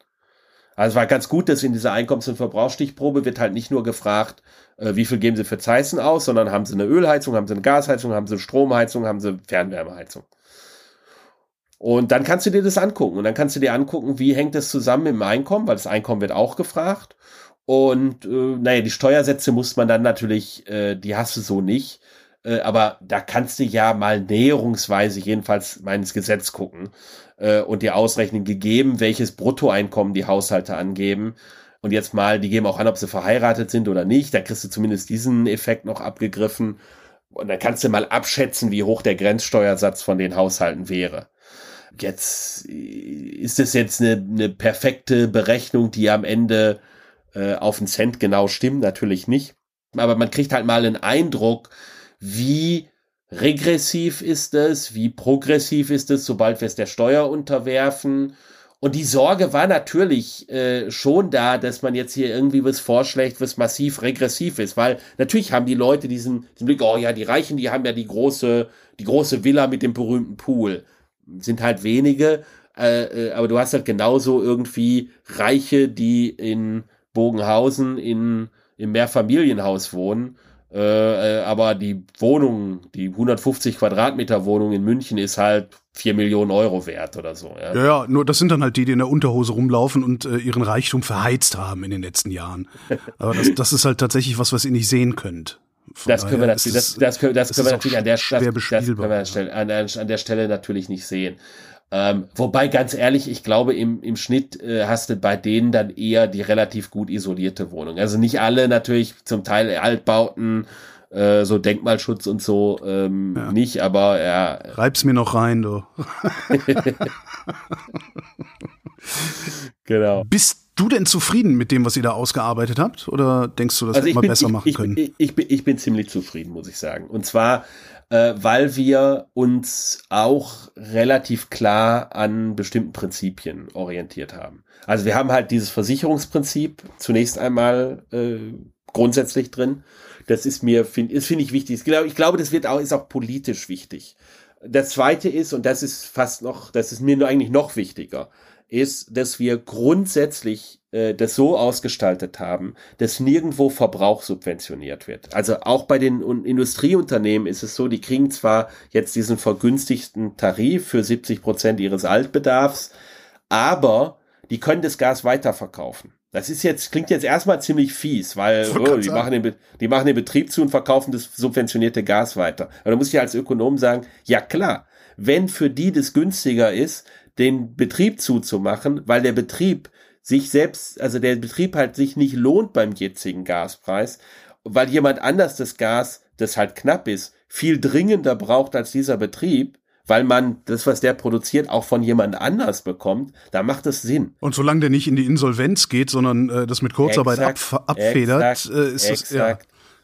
Also es war ganz gut, dass in dieser Einkommens- und Verbrauchsstichprobe wird halt nicht nur gefragt, äh, wie viel geben sie für Heizen aus, sondern haben sie eine Ölheizung, haben sie eine Gasheizung, haben sie Stromheizung, haben sie Fernwärmeheizung. Und dann kannst du dir das angucken. Und dann kannst du dir angucken, wie hängt das zusammen im Einkommen, weil das Einkommen wird auch gefragt. Und äh, naja, die Steuersätze muss man dann natürlich, äh, die hast du so nicht. Äh, aber da kannst du ja mal näherungsweise jedenfalls mal ins Gesetz gucken äh, und dir ausrechnen, gegeben, welches Bruttoeinkommen die Haushalte angeben. Und jetzt mal, die geben auch an, ob sie verheiratet sind oder nicht. Da kriegst du zumindest diesen Effekt noch abgegriffen. Und dann kannst du mal abschätzen, wie hoch der Grenzsteuersatz von den Haushalten wäre. Jetzt äh, ist es jetzt eine, eine perfekte Berechnung, die am Ende äh, auf den Cent genau stimmen, natürlich nicht. Aber man kriegt halt mal einen Eindruck, wie regressiv ist es, wie progressiv ist es, sobald wir es der Steuer unterwerfen. Und die Sorge war natürlich äh, schon da, dass man jetzt hier irgendwie was vorschlägt, was massiv regressiv ist, weil natürlich haben die Leute diesen, diesen Blick, oh ja, die Reichen, die haben ja die große, die große Villa mit dem berühmten Pool. Sind halt wenige, äh, äh, aber du hast halt genauso irgendwie Reiche, die in Bogenhausen in, im Mehrfamilienhaus wohnen. Äh, äh, aber die Wohnung, die 150 Quadratmeter Wohnung in München ist halt 4 Millionen Euro wert oder so. Ja. ja, ja, nur das sind dann halt die, die in der Unterhose rumlaufen und äh, ihren Reichtum verheizt haben in den letzten Jahren. Aber das, das ist halt tatsächlich was, was ihr nicht sehen könnt. Das können wir natürlich, das, das, können, das können wir natürlich an der, das, das können wir an, an der Stelle natürlich nicht sehen. Ähm, wobei, ganz ehrlich, ich glaube, im, im Schnitt äh, hast du bei denen dann eher die relativ gut isolierte Wohnung. Also nicht alle natürlich, zum Teil Altbauten, äh, so Denkmalschutz und so ähm, ja. nicht, aber ja. Reib's mir noch rein, du. genau. Bist du denn zufrieden mit dem, was ihr da ausgearbeitet habt? Oder denkst du, dass also wir mal besser ich, machen ich, können? Ich, ich, bin, ich bin ziemlich zufrieden, muss ich sagen. Und zwar äh, weil wir uns auch relativ klar an bestimmten Prinzipien orientiert haben. Also wir haben halt dieses Versicherungsprinzip zunächst einmal äh, grundsätzlich drin. Das ist mir, finde ist, finde ich wichtig. Ich glaube, ich glaube, das wird auch, ist auch politisch wichtig. Das zweite ist, und das ist fast noch, das ist mir nur eigentlich noch wichtiger, ist, dass wir grundsätzlich äh, das so ausgestaltet haben, dass nirgendwo Verbrauch subventioniert wird. Also auch bei den Industrieunternehmen ist es so, die kriegen zwar jetzt diesen vergünstigten Tarif für 70 Prozent ihres Altbedarfs, aber die können das Gas weiterverkaufen. Das ist jetzt, klingt jetzt erstmal ziemlich fies, weil oh, die, machen den, die machen den Betrieb zu und verkaufen das subventionierte Gas weiter. Aber da muss ich als Ökonom sagen, ja klar, wenn für die das günstiger ist, den Betrieb zuzumachen, weil der Betrieb sich selbst, also der Betrieb halt sich nicht lohnt beim jetzigen Gaspreis, weil jemand anders das Gas, das halt knapp ist, viel dringender braucht als dieser Betrieb, weil man das, was der produziert, auch von jemand anders bekommt, da macht es Sinn. Und solange der nicht in die Insolvenz geht, sondern äh, das mit Kurzarbeit exakt, ab, abfedert, exakt, äh, ist es ja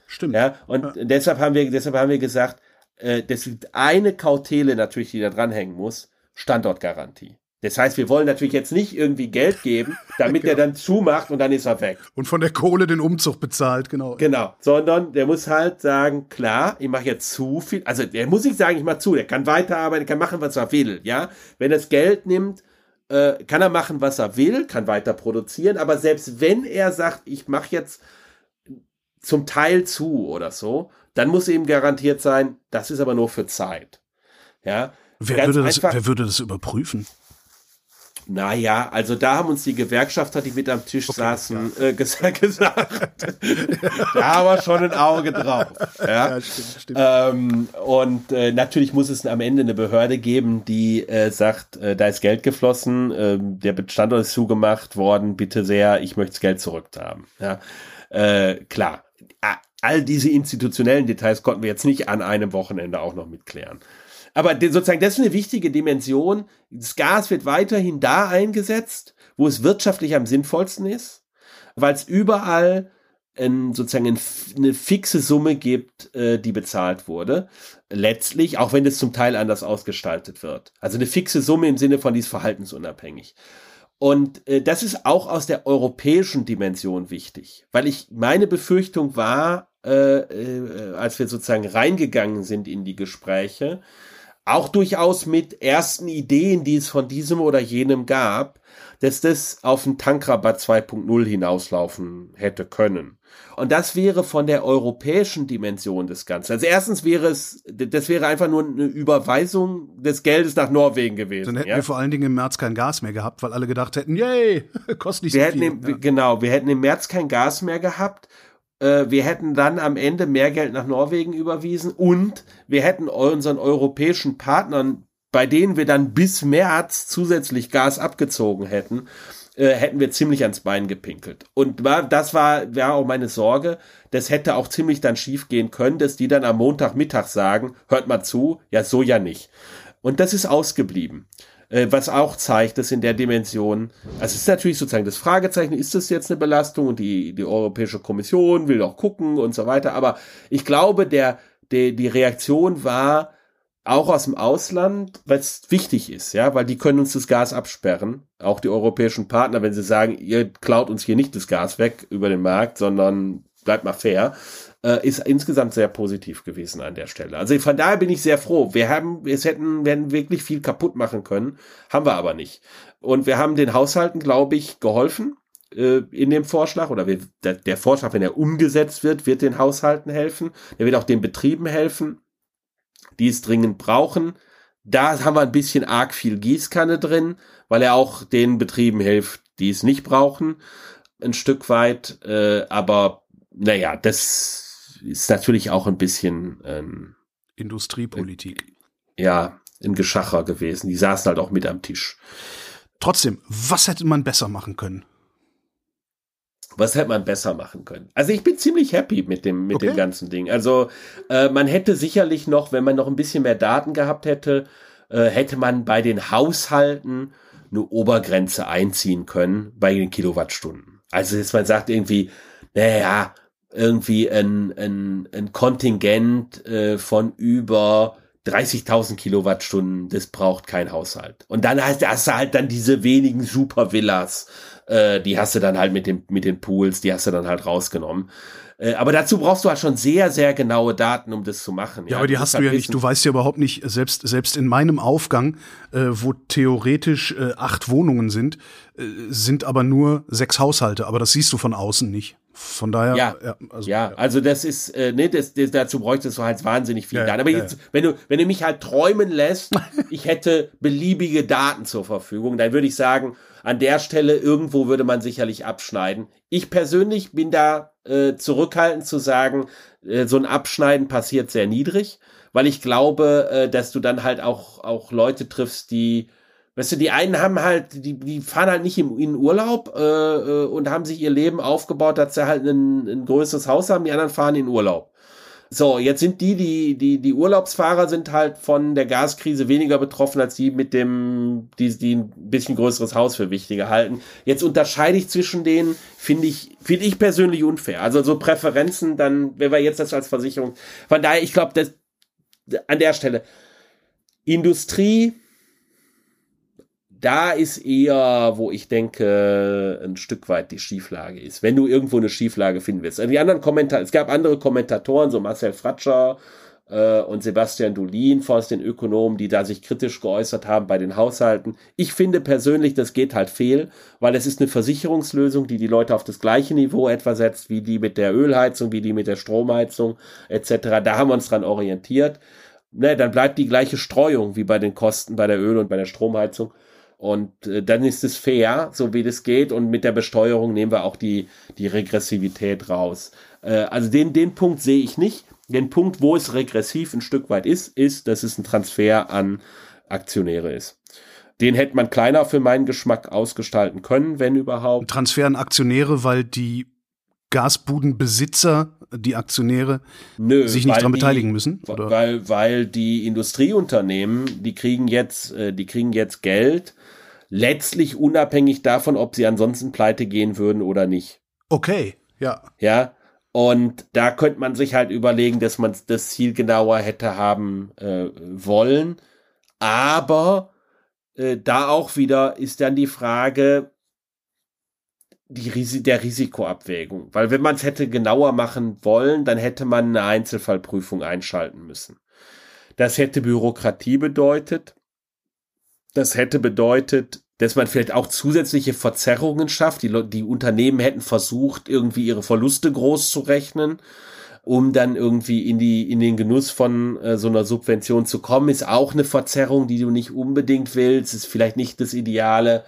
stimmt. Ja, und ja. deshalb haben wir, deshalb haben wir gesagt, äh, das ist eine Kautele natürlich, die da dranhängen muss, Standortgarantie. Das heißt, wir wollen natürlich jetzt nicht irgendwie Geld geben, damit genau. der dann zumacht und dann ist er weg. Und von der Kohle den Umzug bezahlt, genau. Genau, sondern der muss halt sagen, klar, ich mache jetzt zu viel. Also der muss nicht sagen, ich mache zu, der kann weiterarbeiten, kann machen, was er will, ja. Wenn er das Geld nimmt, äh, kann er machen, was er will, kann weiter produzieren, aber selbst wenn er sagt, ich mache jetzt zum Teil zu oder so, dann muss eben garantiert sein, das ist aber nur für Zeit. Ja. Wer, würde das, wer würde das überprüfen? Naja, also da haben uns die Gewerkschafter, die mit am Tisch okay, saßen, ja. äh, gesagt, gesagt da haben wir schon ein Auge drauf. Ja, ja stimmt, stimmt. Ähm, und äh, natürlich muss es am Ende eine Behörde geben, die äh, sagt, äh, da ist Geld geflossen, äh, der Standort ist zugemacht worden, bitte sehr, ich möchte das Geld zurückhaben. Ja, äh, klar. All diese institutionellen Details konnten wir jetzt nicht an einem Wochenende auch noch mitklären. Aber sozusagen, das ist eine wichtige Dimension. Das Gas wird weiterhin da eingesetzt, wo es wirtschaftlich am sinnvollsten ist, weil es überall ein, sozusagen eine fixe Summe gibt, äh, die bezahlt wurde. Letztlich, auch wenn es zum Teil anders ausgestaltet wird. Also eine fixe Summe im Sinne von, die ist verhaltensunabhängig. Und äh, das ist auch aus der europäischen Dimension wichtig, weil ich meine Befürchtung war, äh, äh, als wir sozusagen reingegangen sind in die Gespräche, auch durchaus mit ersten Ideen, die es von diesem oder jenem gab, dass das auf einen Tankrabatt 2.0 hinauslaufen hätte können. Und das wäre von der europäischen Dimension des Ganzen. Also erstens wäre es, das wäre einfach nur eine Überweisung des Geldes nach Norwegen gewesen. Dann hätten ja? wir vor allen Dingen im März kein Gas mehr gehabt, weil alle gedacht hätten, yay, kostet nicht wir so viel. Im, ja. Genau, wir hätten im März kein Gas mehr gehabt wir hätten dann am Ende mehr Geld nach Norwegen überwiesen und wir hätten unseren europäischen Partnern, bei denen wir dann bis März zusätzlich Gas abgezogen hätten, äh, hätten wir ziemlich ans Bein gepinkelt. Und war, das war, war auch meine Sorge. Das hätte auch ziemlich dann schief gehen können, dass die dann am Montagmittag sagen, hört mal zu, ja, so ja nicht. Und das ist ausgeblieben äh, was auch zeigt, dass in der Dimension, also es ist natürlich sozusagen das Fragezeichen, ist das jetzt eine Belastung? Und die, die Europäische Kommission will auch gucken und so weiter, aber ich glaube, der, der die Reaktion war auch aus dem Ausland, weil es wichtig ist, ja, weil die können uns das Gas absperren, auch die europäischen Partner, wenn sie sagen, ihr klaut uns hier nicht das Gas weg über den Markt, sondern bleibt mal fair, äh, ist insgesamt sehr positiv gewesen an der Stelle. Also von daher bin ich sehr froh. Wir haben, es hätten, werden wirklich viel kaputt machen können, haben wir aber nicht. Und wir haben den Haushalten, glaube ich, geholfen äh, in dem Vorschlag oder wir, der, der Vorschlag, wenn er umgesetzt wird, wird den Haushalten helfen. Der wird auch den Betrieben helfen, die es dringend brauchen. Da haben wir ein bisschen arg viel Gießkanne drin, weil er auch den Betrieben hilft, die es nicht brauchen, ein Stück weit. Äh, aber naja, das ist natürlich auch ein bisschen ähm, Industriepolitik. Äh, ja, ein Geschacher gewesen. Die saßen halt auch mit am Tisch. Trotzdem, was hätte man besser machen können? Was hätte man besser machen können? Also ich bin ziemlich happy mit dem mit okay. dem ganzen Ding. Also äh, man hätte sicherlich noch, wenn man noch ein bisschen mehr Daten gehabt hätte, äh, hätte man bei den Haushalten eine Obergrenze einziehen können bei den Kilowattstunden. Also dass man sagt irgendwie, naja, irgendwie ein, ein, ein Kontingent äh, von über 30.000 Kilowattstunden, das braucht kein Haushalt. Und dann hast, hast du halt dann diese wenigen Supervillas Äh, die hast du dann halt mit, dem, mit den Pools, die hast du dann halt rausgenommen. Äh, aber dazu brauchst du halt schon sehr, sehr genaue Daten, um das zu machen. Ja, ja aber die hast du halt ja nicht. Du weißt ja überhaupt nicht, selbst, selbst in meinem Aufgang, äh, wo theoretisch äh, acht Wohnungen sind, äh, sind aber nur sechs Haushalte. Aber das siehst du von außen nicht. Von daher, ja, ja, also, ja. also das ist, äh, ne, das, das, dazu bräuchtest du halt wahnsinnig viel ja, Daten. Aber jetzt, wenn du, wenn du mich halt träumen lässt, ich hätte beliebige Daten zur Verfügung, dann würde ich sagen, an der Stelle irgendwo würde man sicherlich abschneiden. Ich persönlich bin da äh, zurückhaltend zu sagen, äh, so ein Abschneiden passiert sehr niedrig, weil ich glaube, äh, dass du dann halt auch, auch Leute triffst, die Weißt du, die einen haben halt, die, die fahren halt nicht im, in Urlaub äh, äh, und haben sich ihr Leben aufgebaut, dass sie halt ein, ein größeres Haus haben, die anderen fahren in Urlaub. So, jetzt sind die, die, die, die Urlaubsfahrer sind halt von der Gaskrise weniger betroffen als die mit dem, die, die ein bisschen größeres Haus für wichtiger halten. Jetzt unterscheide ich zwischen denen, finde ich, finde ich persönlich unfair. Also so Präferenzen, dann, wenn wir jetzt das als Versicherung, von daher, ich glaube, das, an der Stelle, Industrie, da ist eher, wo ich denke, ein Stück weit die Schieflage ist. Wenn du irgendwo eine Schieflage finden willst. Also die anderen Kommentare, es gab andere Kommentatoren, so Marcel Fratscher äh, und Sebastian Dulin aus den Ökonomen, die da sich kritisch geäußert haben bei den Haushalten. Ich finde persönlich, das geht halt fehl, weil es ist eine Versicherungslösung, die die Leute auf das gleiche Niveau etwa setzt, wie die mit der Ölheizung, wie die mit der Stromheizung etc. Da haben wir uns dran orientiert. Ne, dann bleibt die gleiche Streuung wie bei den Kosten bei der Öl- und bei der Stromheizung. Und äh, dann ist es fair, so wie das geht. Und mit der Besteuerung nehmen wir auch die, die Regressivität raus. Äh, also den, den Punkt sehe ich nicht. Den Punkt, wo es regressiv ein Stück weit ist, ist, dass es ein Transfer an Aktionäre ist. Den hätte man kleiner für meinen Geschmack ausgestalten können, wenn überhaupt. Transfer an Aktionäre, weil die Gasbudenbesitzer, die Aktionäre, Nö, sich nicht daran beteiligen müssen? Oder? Weil, weil die Industrieunternehmen, die kriegen jetzt, äh, die kriegen jetzt Geld, letztlich unabhängig davon, ob sie ansonsten pleite gehen würden oder nicht. Okay, ja. Ja. Und da könnte man sich halt überlegen, dass man das Ziel genauer hätte haben äh, wollen. Aber äh, da auch wieder ist dann die Frage, die Risi der Risikoabwägung. Weil wenn man es hätte genauer machen wollen, dann hätte man eine Einzelfallprüfung einschalten müssen. Das hätte Bürokratie bedeutet. Das hätte bedeutet, dass man vielleicht auch zusätzliche Verzerrungen schafft. Die, die Unternehmen hätten versucht, irgendwie ihre Verluste groß zu rechnen, um dann irgendwie in die, in den Genuss von äh, so einer Subvention zu kommen. Ist auch eine Verzerrung, die du nicht unbedingt willst. Ist vielleicht nicht das Ideale.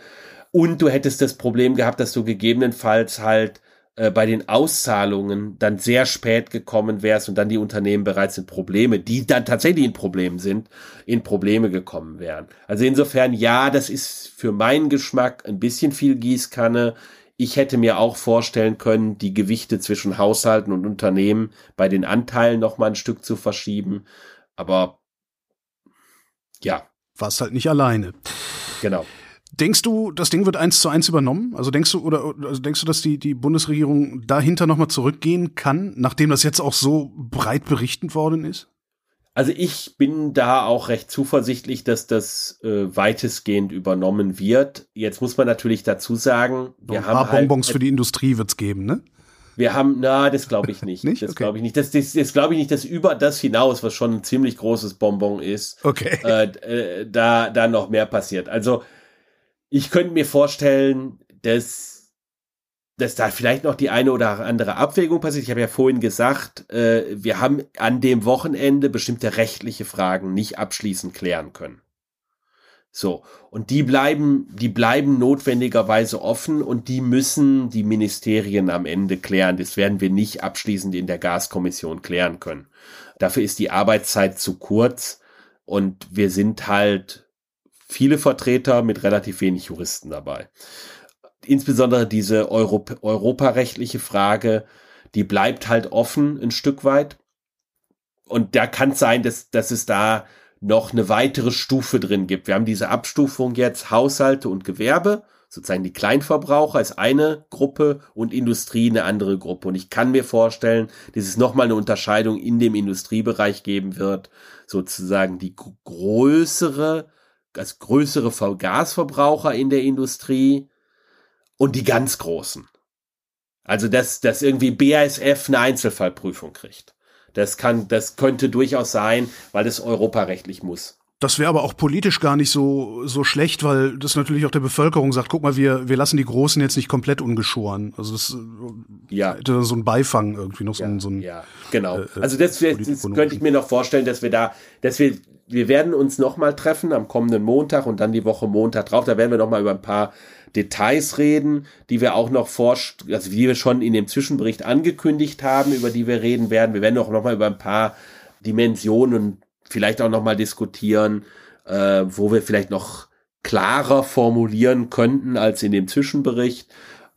Und du hättest das Problem gehabt, dass du gegebenenfalls halt äh, bei den Auszahlungen dann sehr spät gekommen wärst und dann die Unternehmen bereits in Probleme, die dann tatsächlich in Problemen sind, in Probleme gekommen wären. Also insofern, ja, das ist für meinen Geschmack ein bisschen viel Gießkanne. Ich hätte mir auch vorstellen können, die Gewichte zwischen Haushalten und Unternehmen bei den Anteilen noch mal ein Stück zu verschieben. Aber ja. Warst halt nicht alleine. Genau. Denkst du, das Ding wird eins zu eins übernommen? Also denkst du, oder also denkst du, dass die, die Bundesregierung dahinter nochmal zurückgehen kann, nachdem das jetzt auch so breit berichtet worden ist? Also ich bin da auch recht zuversichtlich, dass das äh, weitestgehend übernommen wird. Jetzt muss man natürlich dazu sagen, wir haben ein paar halt Bonbons für die Industrie wird's geben, ne? Wir haben, na, das glaube ich nicht. nicht? Das okay. glaube ich nicht. Das, das, das glaube ich nicht, dass über das hinaus, was schon ein ziemlich großes Bonbon ist, okay. äh, äh, da, da noch mehr passiert. Also ich könnte mir vorstellen, dass, dass da vielleicht noch die eine oder andere Abwägung passiert. Ich habe ja vorhin gesagt, äh, wir haben an dem Wochenende bestimmte rechtliche Fragen nicht abschließend klären können. So. Und die bleiben, die bleiben notwendigerweise offen und die müssen die Ministerien am Ende klären. Das werden wir nicht abschließend in der Gaskommission klären können. Dafür ist die Arbeitszeit zu kurz und wir sind halt viele Vertreter mit relativ wenig Juristen dabei. Insbesondere diese Europ europarechtliche Frage, die bleibt halt offen ein Stück weit. Und da kann es sein, dass, dass es da noch eine weitere Stufe drin gibt. Wir haben diese Abstufung jetzt Haushalte und Gewerbe, sozusagen die Kleinverbraucher ist eine Gruppe und Industrie eine andere Gruppe. Und ich kann mir vorstellen, dass es nochmal eine Unterscheidung in dem Industriebereich geben wird, sozusagen die größere als größere Gasverbraucher in der Industrie und die ganz Großen. Also, dass, dass irgendwie BASF eine Einzelfallprüfung kriegt. Das kann, das könnte durchaus sein, weil das europarechtlich muss. Das wäre aber auch politisch gar nicht so, so schlecht, weil das natürlich auch der Bevölkerung sagt, guck mal, wir, wir lassen die Großen jetzt nicht komplett ungeschoren. Also das äh, ja. hätte so ein Beifang irgendwie noch so, ja, ein, so ein Ja, genau. Äh, also das, wär, das könnte ich mir noch vorstellen, dass wir da, dass wir, wir werden uns nochmal treffen am kommenden Montag und dann die Woche Montag drauf. Da werden wir nochmal über ein paar Details reden, die wir auch noch forscht, also die wir schon in dem Zwischenbericht angekündigt haben, über die wir reden werden. Wir werden auch nochmal über ein paar Dimensionen vielleicht auch nochmal diskutieren, äh, wo wir vielleicht noch klarer formulieren könnten als in dem Zwischenbericht.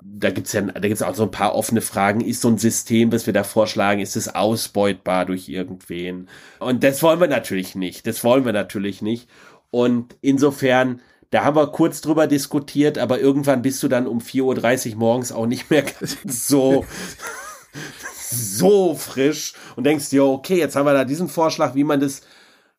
Da gibt's ja, da gibt's auch so ein paar offene Fragen. Ist so ein System, das wir da vorschlagen, ist es ausbeutbar durch irgendwen? Und das wollen wir natürlich nicht. Das wollen wir natürlich nicht. Und insofern, da haben wir kurz drüber diskutiert, aber irgendwann bist du dann um 4.30 Uhr morgens auch nicht mehr so so frisch und denkst dir, okay, jetzt haben wir da diesen Vorschlag, wie man das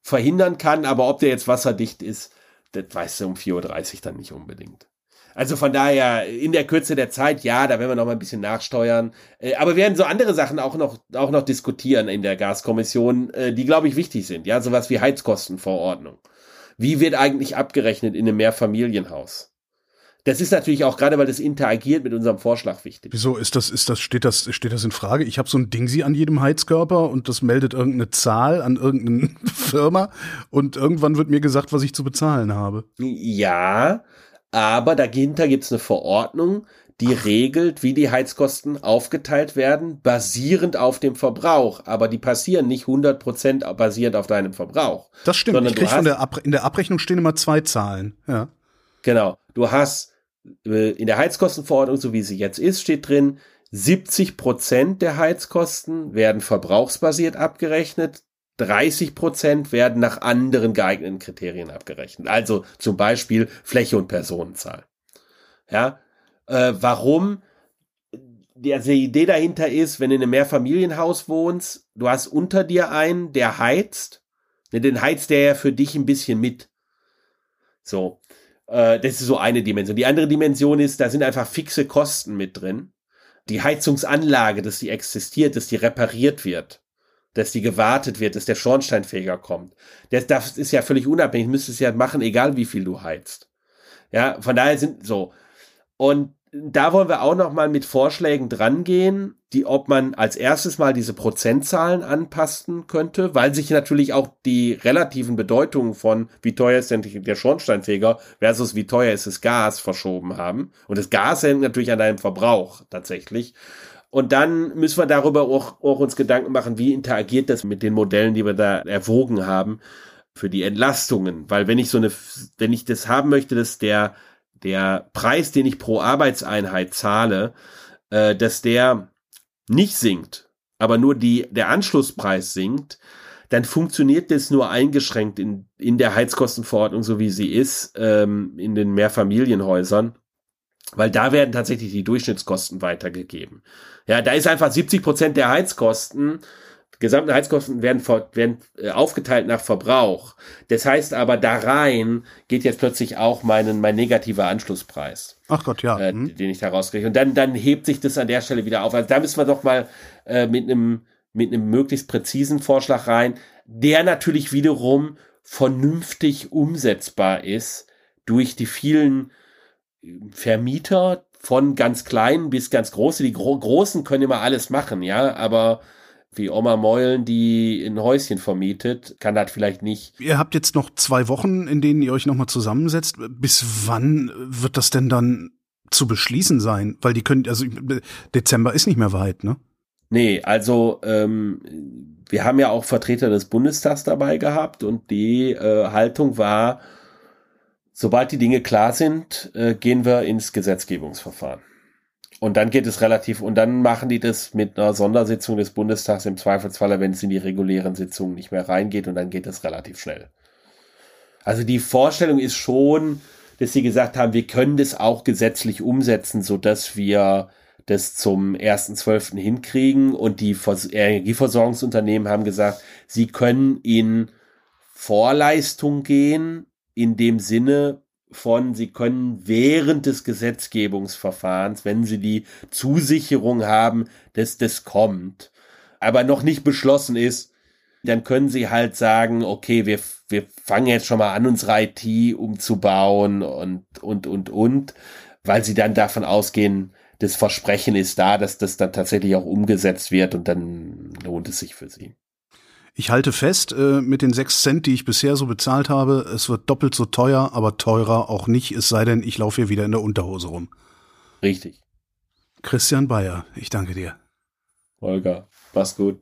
verhindern kann, aber ob der jetzt wasserdicht ist, das weißt du um 4.30 Uhr dann nicht unbedingt. Also von daher, in der Kürze der Zeit, ja, da werden wir noch mal ein bisschen nachsteuern. Äh, aber wir werden so andere Sachen auch noch, auch noch diskutieren in der Gaskommission, äh, die, glaube ich, wichtig sind. Ja, sowas wie Heizkostenverordnung. Wie wird eigentlich abgerechnet in einem Mehrfamilienhaus? Das ist natürlich auch gerade, weil das interagiert mit unserem Vorschlag wichtig. Wieso ist das, ist das, steht das, steht das in Frage? Ich habe so ein Ding sie an jedem Heizkörper und das meldet irgendeine Zahl an irgendeine Firma und irgendwann wird mir gesagt, was ich zu bezahlen habe. Ja, aber dahinter gibt's eine Verordnung, die regelt, wie die Heizkosten aufgeteilt werden, basierend auf dem Verbrauch. Aber die passieren nicht 100% basierend auf deinem Verbrauch. Das stimmt. Ich krieg von der in der Abrechnung stehen immer zwei Zahlen. Ja. Genau. Du hast äh, in der Heizkostenverordnung, so wie sie jetzt ist, steht drin, 70 Prozent der Heizkosten werden verbrauchsbasiert abgerechnet, 30 Prozent werden nach anderen geeigneten Kriterien abgerechnet. Also zum Beispiel Fläche und Personenzahl. Ja, äh, warum? Die, also die Idee dahinter ist, wenn du in einem Mehrfamilienhaus wohnst, du hast unter dir einen, der heizt, ne, den heizt der ja für dich ein bisschen mit. So. Äh, das ist so eine Dimension. Die andere Dimension ist, da sind einfach fixe Kosten mit drin. Die Heizungsanlage, dass die existiert, dass die repariert wird, dass die gewartet wird, dass der Schornsteinfeger kommt. Das, das ist ja völlig unabhängig, müsstest ja machen, egal wie viel du heizt. Ja, von daher sind so. Und da wollen wir auch noch mal mit Vorschlägen drangehen, die, ob man als erstes mal diese Prozentzahlen anpassen könnte, weil sich natürlich auch die relativen Bedeutungen von wie teuer ist denn der Schornsteinfeger versus wie teuer ist das Gas verschoben haben. Und das Gas hängt natürlich an deinem Verbrauch tatsächlich. Und dann müssen wir darüber auch, auch uns Gedanken machen, wie interagiert das mit den Modellen, die wir da erwogen haben für die Entlastungen. Weil wenn ich so eine, wenn ich das haben möchte, dass der der Preis, den ich pro Arbeitseinheit zahle, äh, dass der nicht sinkt, aber nur die, der Anschlusspreis sinkt, dann funktioniert das nur eingeschränkt in, in der Heizkostenverordnung, so wie sie ist, ähm, in den Mehrfamilienhäusern, weil da werden tatsächlich die Durchschnittskosten weitergegeben. Ja, da ist einfach 70 Prozent der Heizkosten gesamten Heizkosten werden, werden äh, aufgeteilt nach Verbrauch. Das heißt aber, da rein geht jetzt plötzlich auch mein, mein negativer Anschlusspreis. Ach Gott, ja. Äh, mhm. Den ich da rauskriege. Und dann, dann hebt sich das an der Stelle wieder auf. Also da müssen wir doch mal äh, mit einem mit einem möglichst präzisen Vorschlag rein, der natürlich wiederum vernünftig umsetzbar ist durch die vielen Vermieter von ganz kleinen bis ganz große. Die Gro Großen können immer alles machen, ja, aber wie Oma Meulen, die ein Häuschen vermietet, kann das vielleicht nicht. Ihr habt jetzt noch zwei Wochen, in denen ihr euch nochmal zusammensetzt. Bis wann wird das denn dann zu beschließen sein? Weil die können, also Dezember ist nicht mehr weit, ne? Nee, also ähm, wir haben ja auch Vertreter des Bundestags dabei gehabt und die äh, Haltung war, sobald die Dinge klar sind, äh, gehen wir ins Gesetzgebungsverfahren. Und dann geht es relativ, und dann machen die das mit einer Sondersitzung des Bundestags im Zweifelsfalle, wenn es in die regulären Sitzungen nicht mehr reingeht, und dann geht es relativ schnell. Also die Vorstellung ist schon, dass sie gesagt haben, wir können das auch gesetzlich umsetzen, so dass wir das zum 1.12. hinkriegen und die Energieversorgungsunternehmen haben gesagt, sie können in Vorleistung gehen, in dem Sinne, von, sie können während des Gesetzgebungsverfahrens, wenn sie die Zusicherung haben, dass das kommt, aber noch nicht beschlossen ist, dann können sie halt sagen, okay, wir, wir fangen jetzt schon mal an, unsere IT umzubauen und, und, und, und, weil sie dann davon ausgehen, das Versprechen ist da, dass das dann tatsächlich auch umgesetzt wird und dann lohnt es sich für sie. Ich halte fest, äh, mit den sechs Cent, die ich bisher so bezahlt habe, es wird doppelt so teuer, aber teurer auch nicht, es sei denn, ich laufe hier wieder in der Unterhose rum. Richtig. Christian Bayer, ich danke dir. Holger, mach's gut.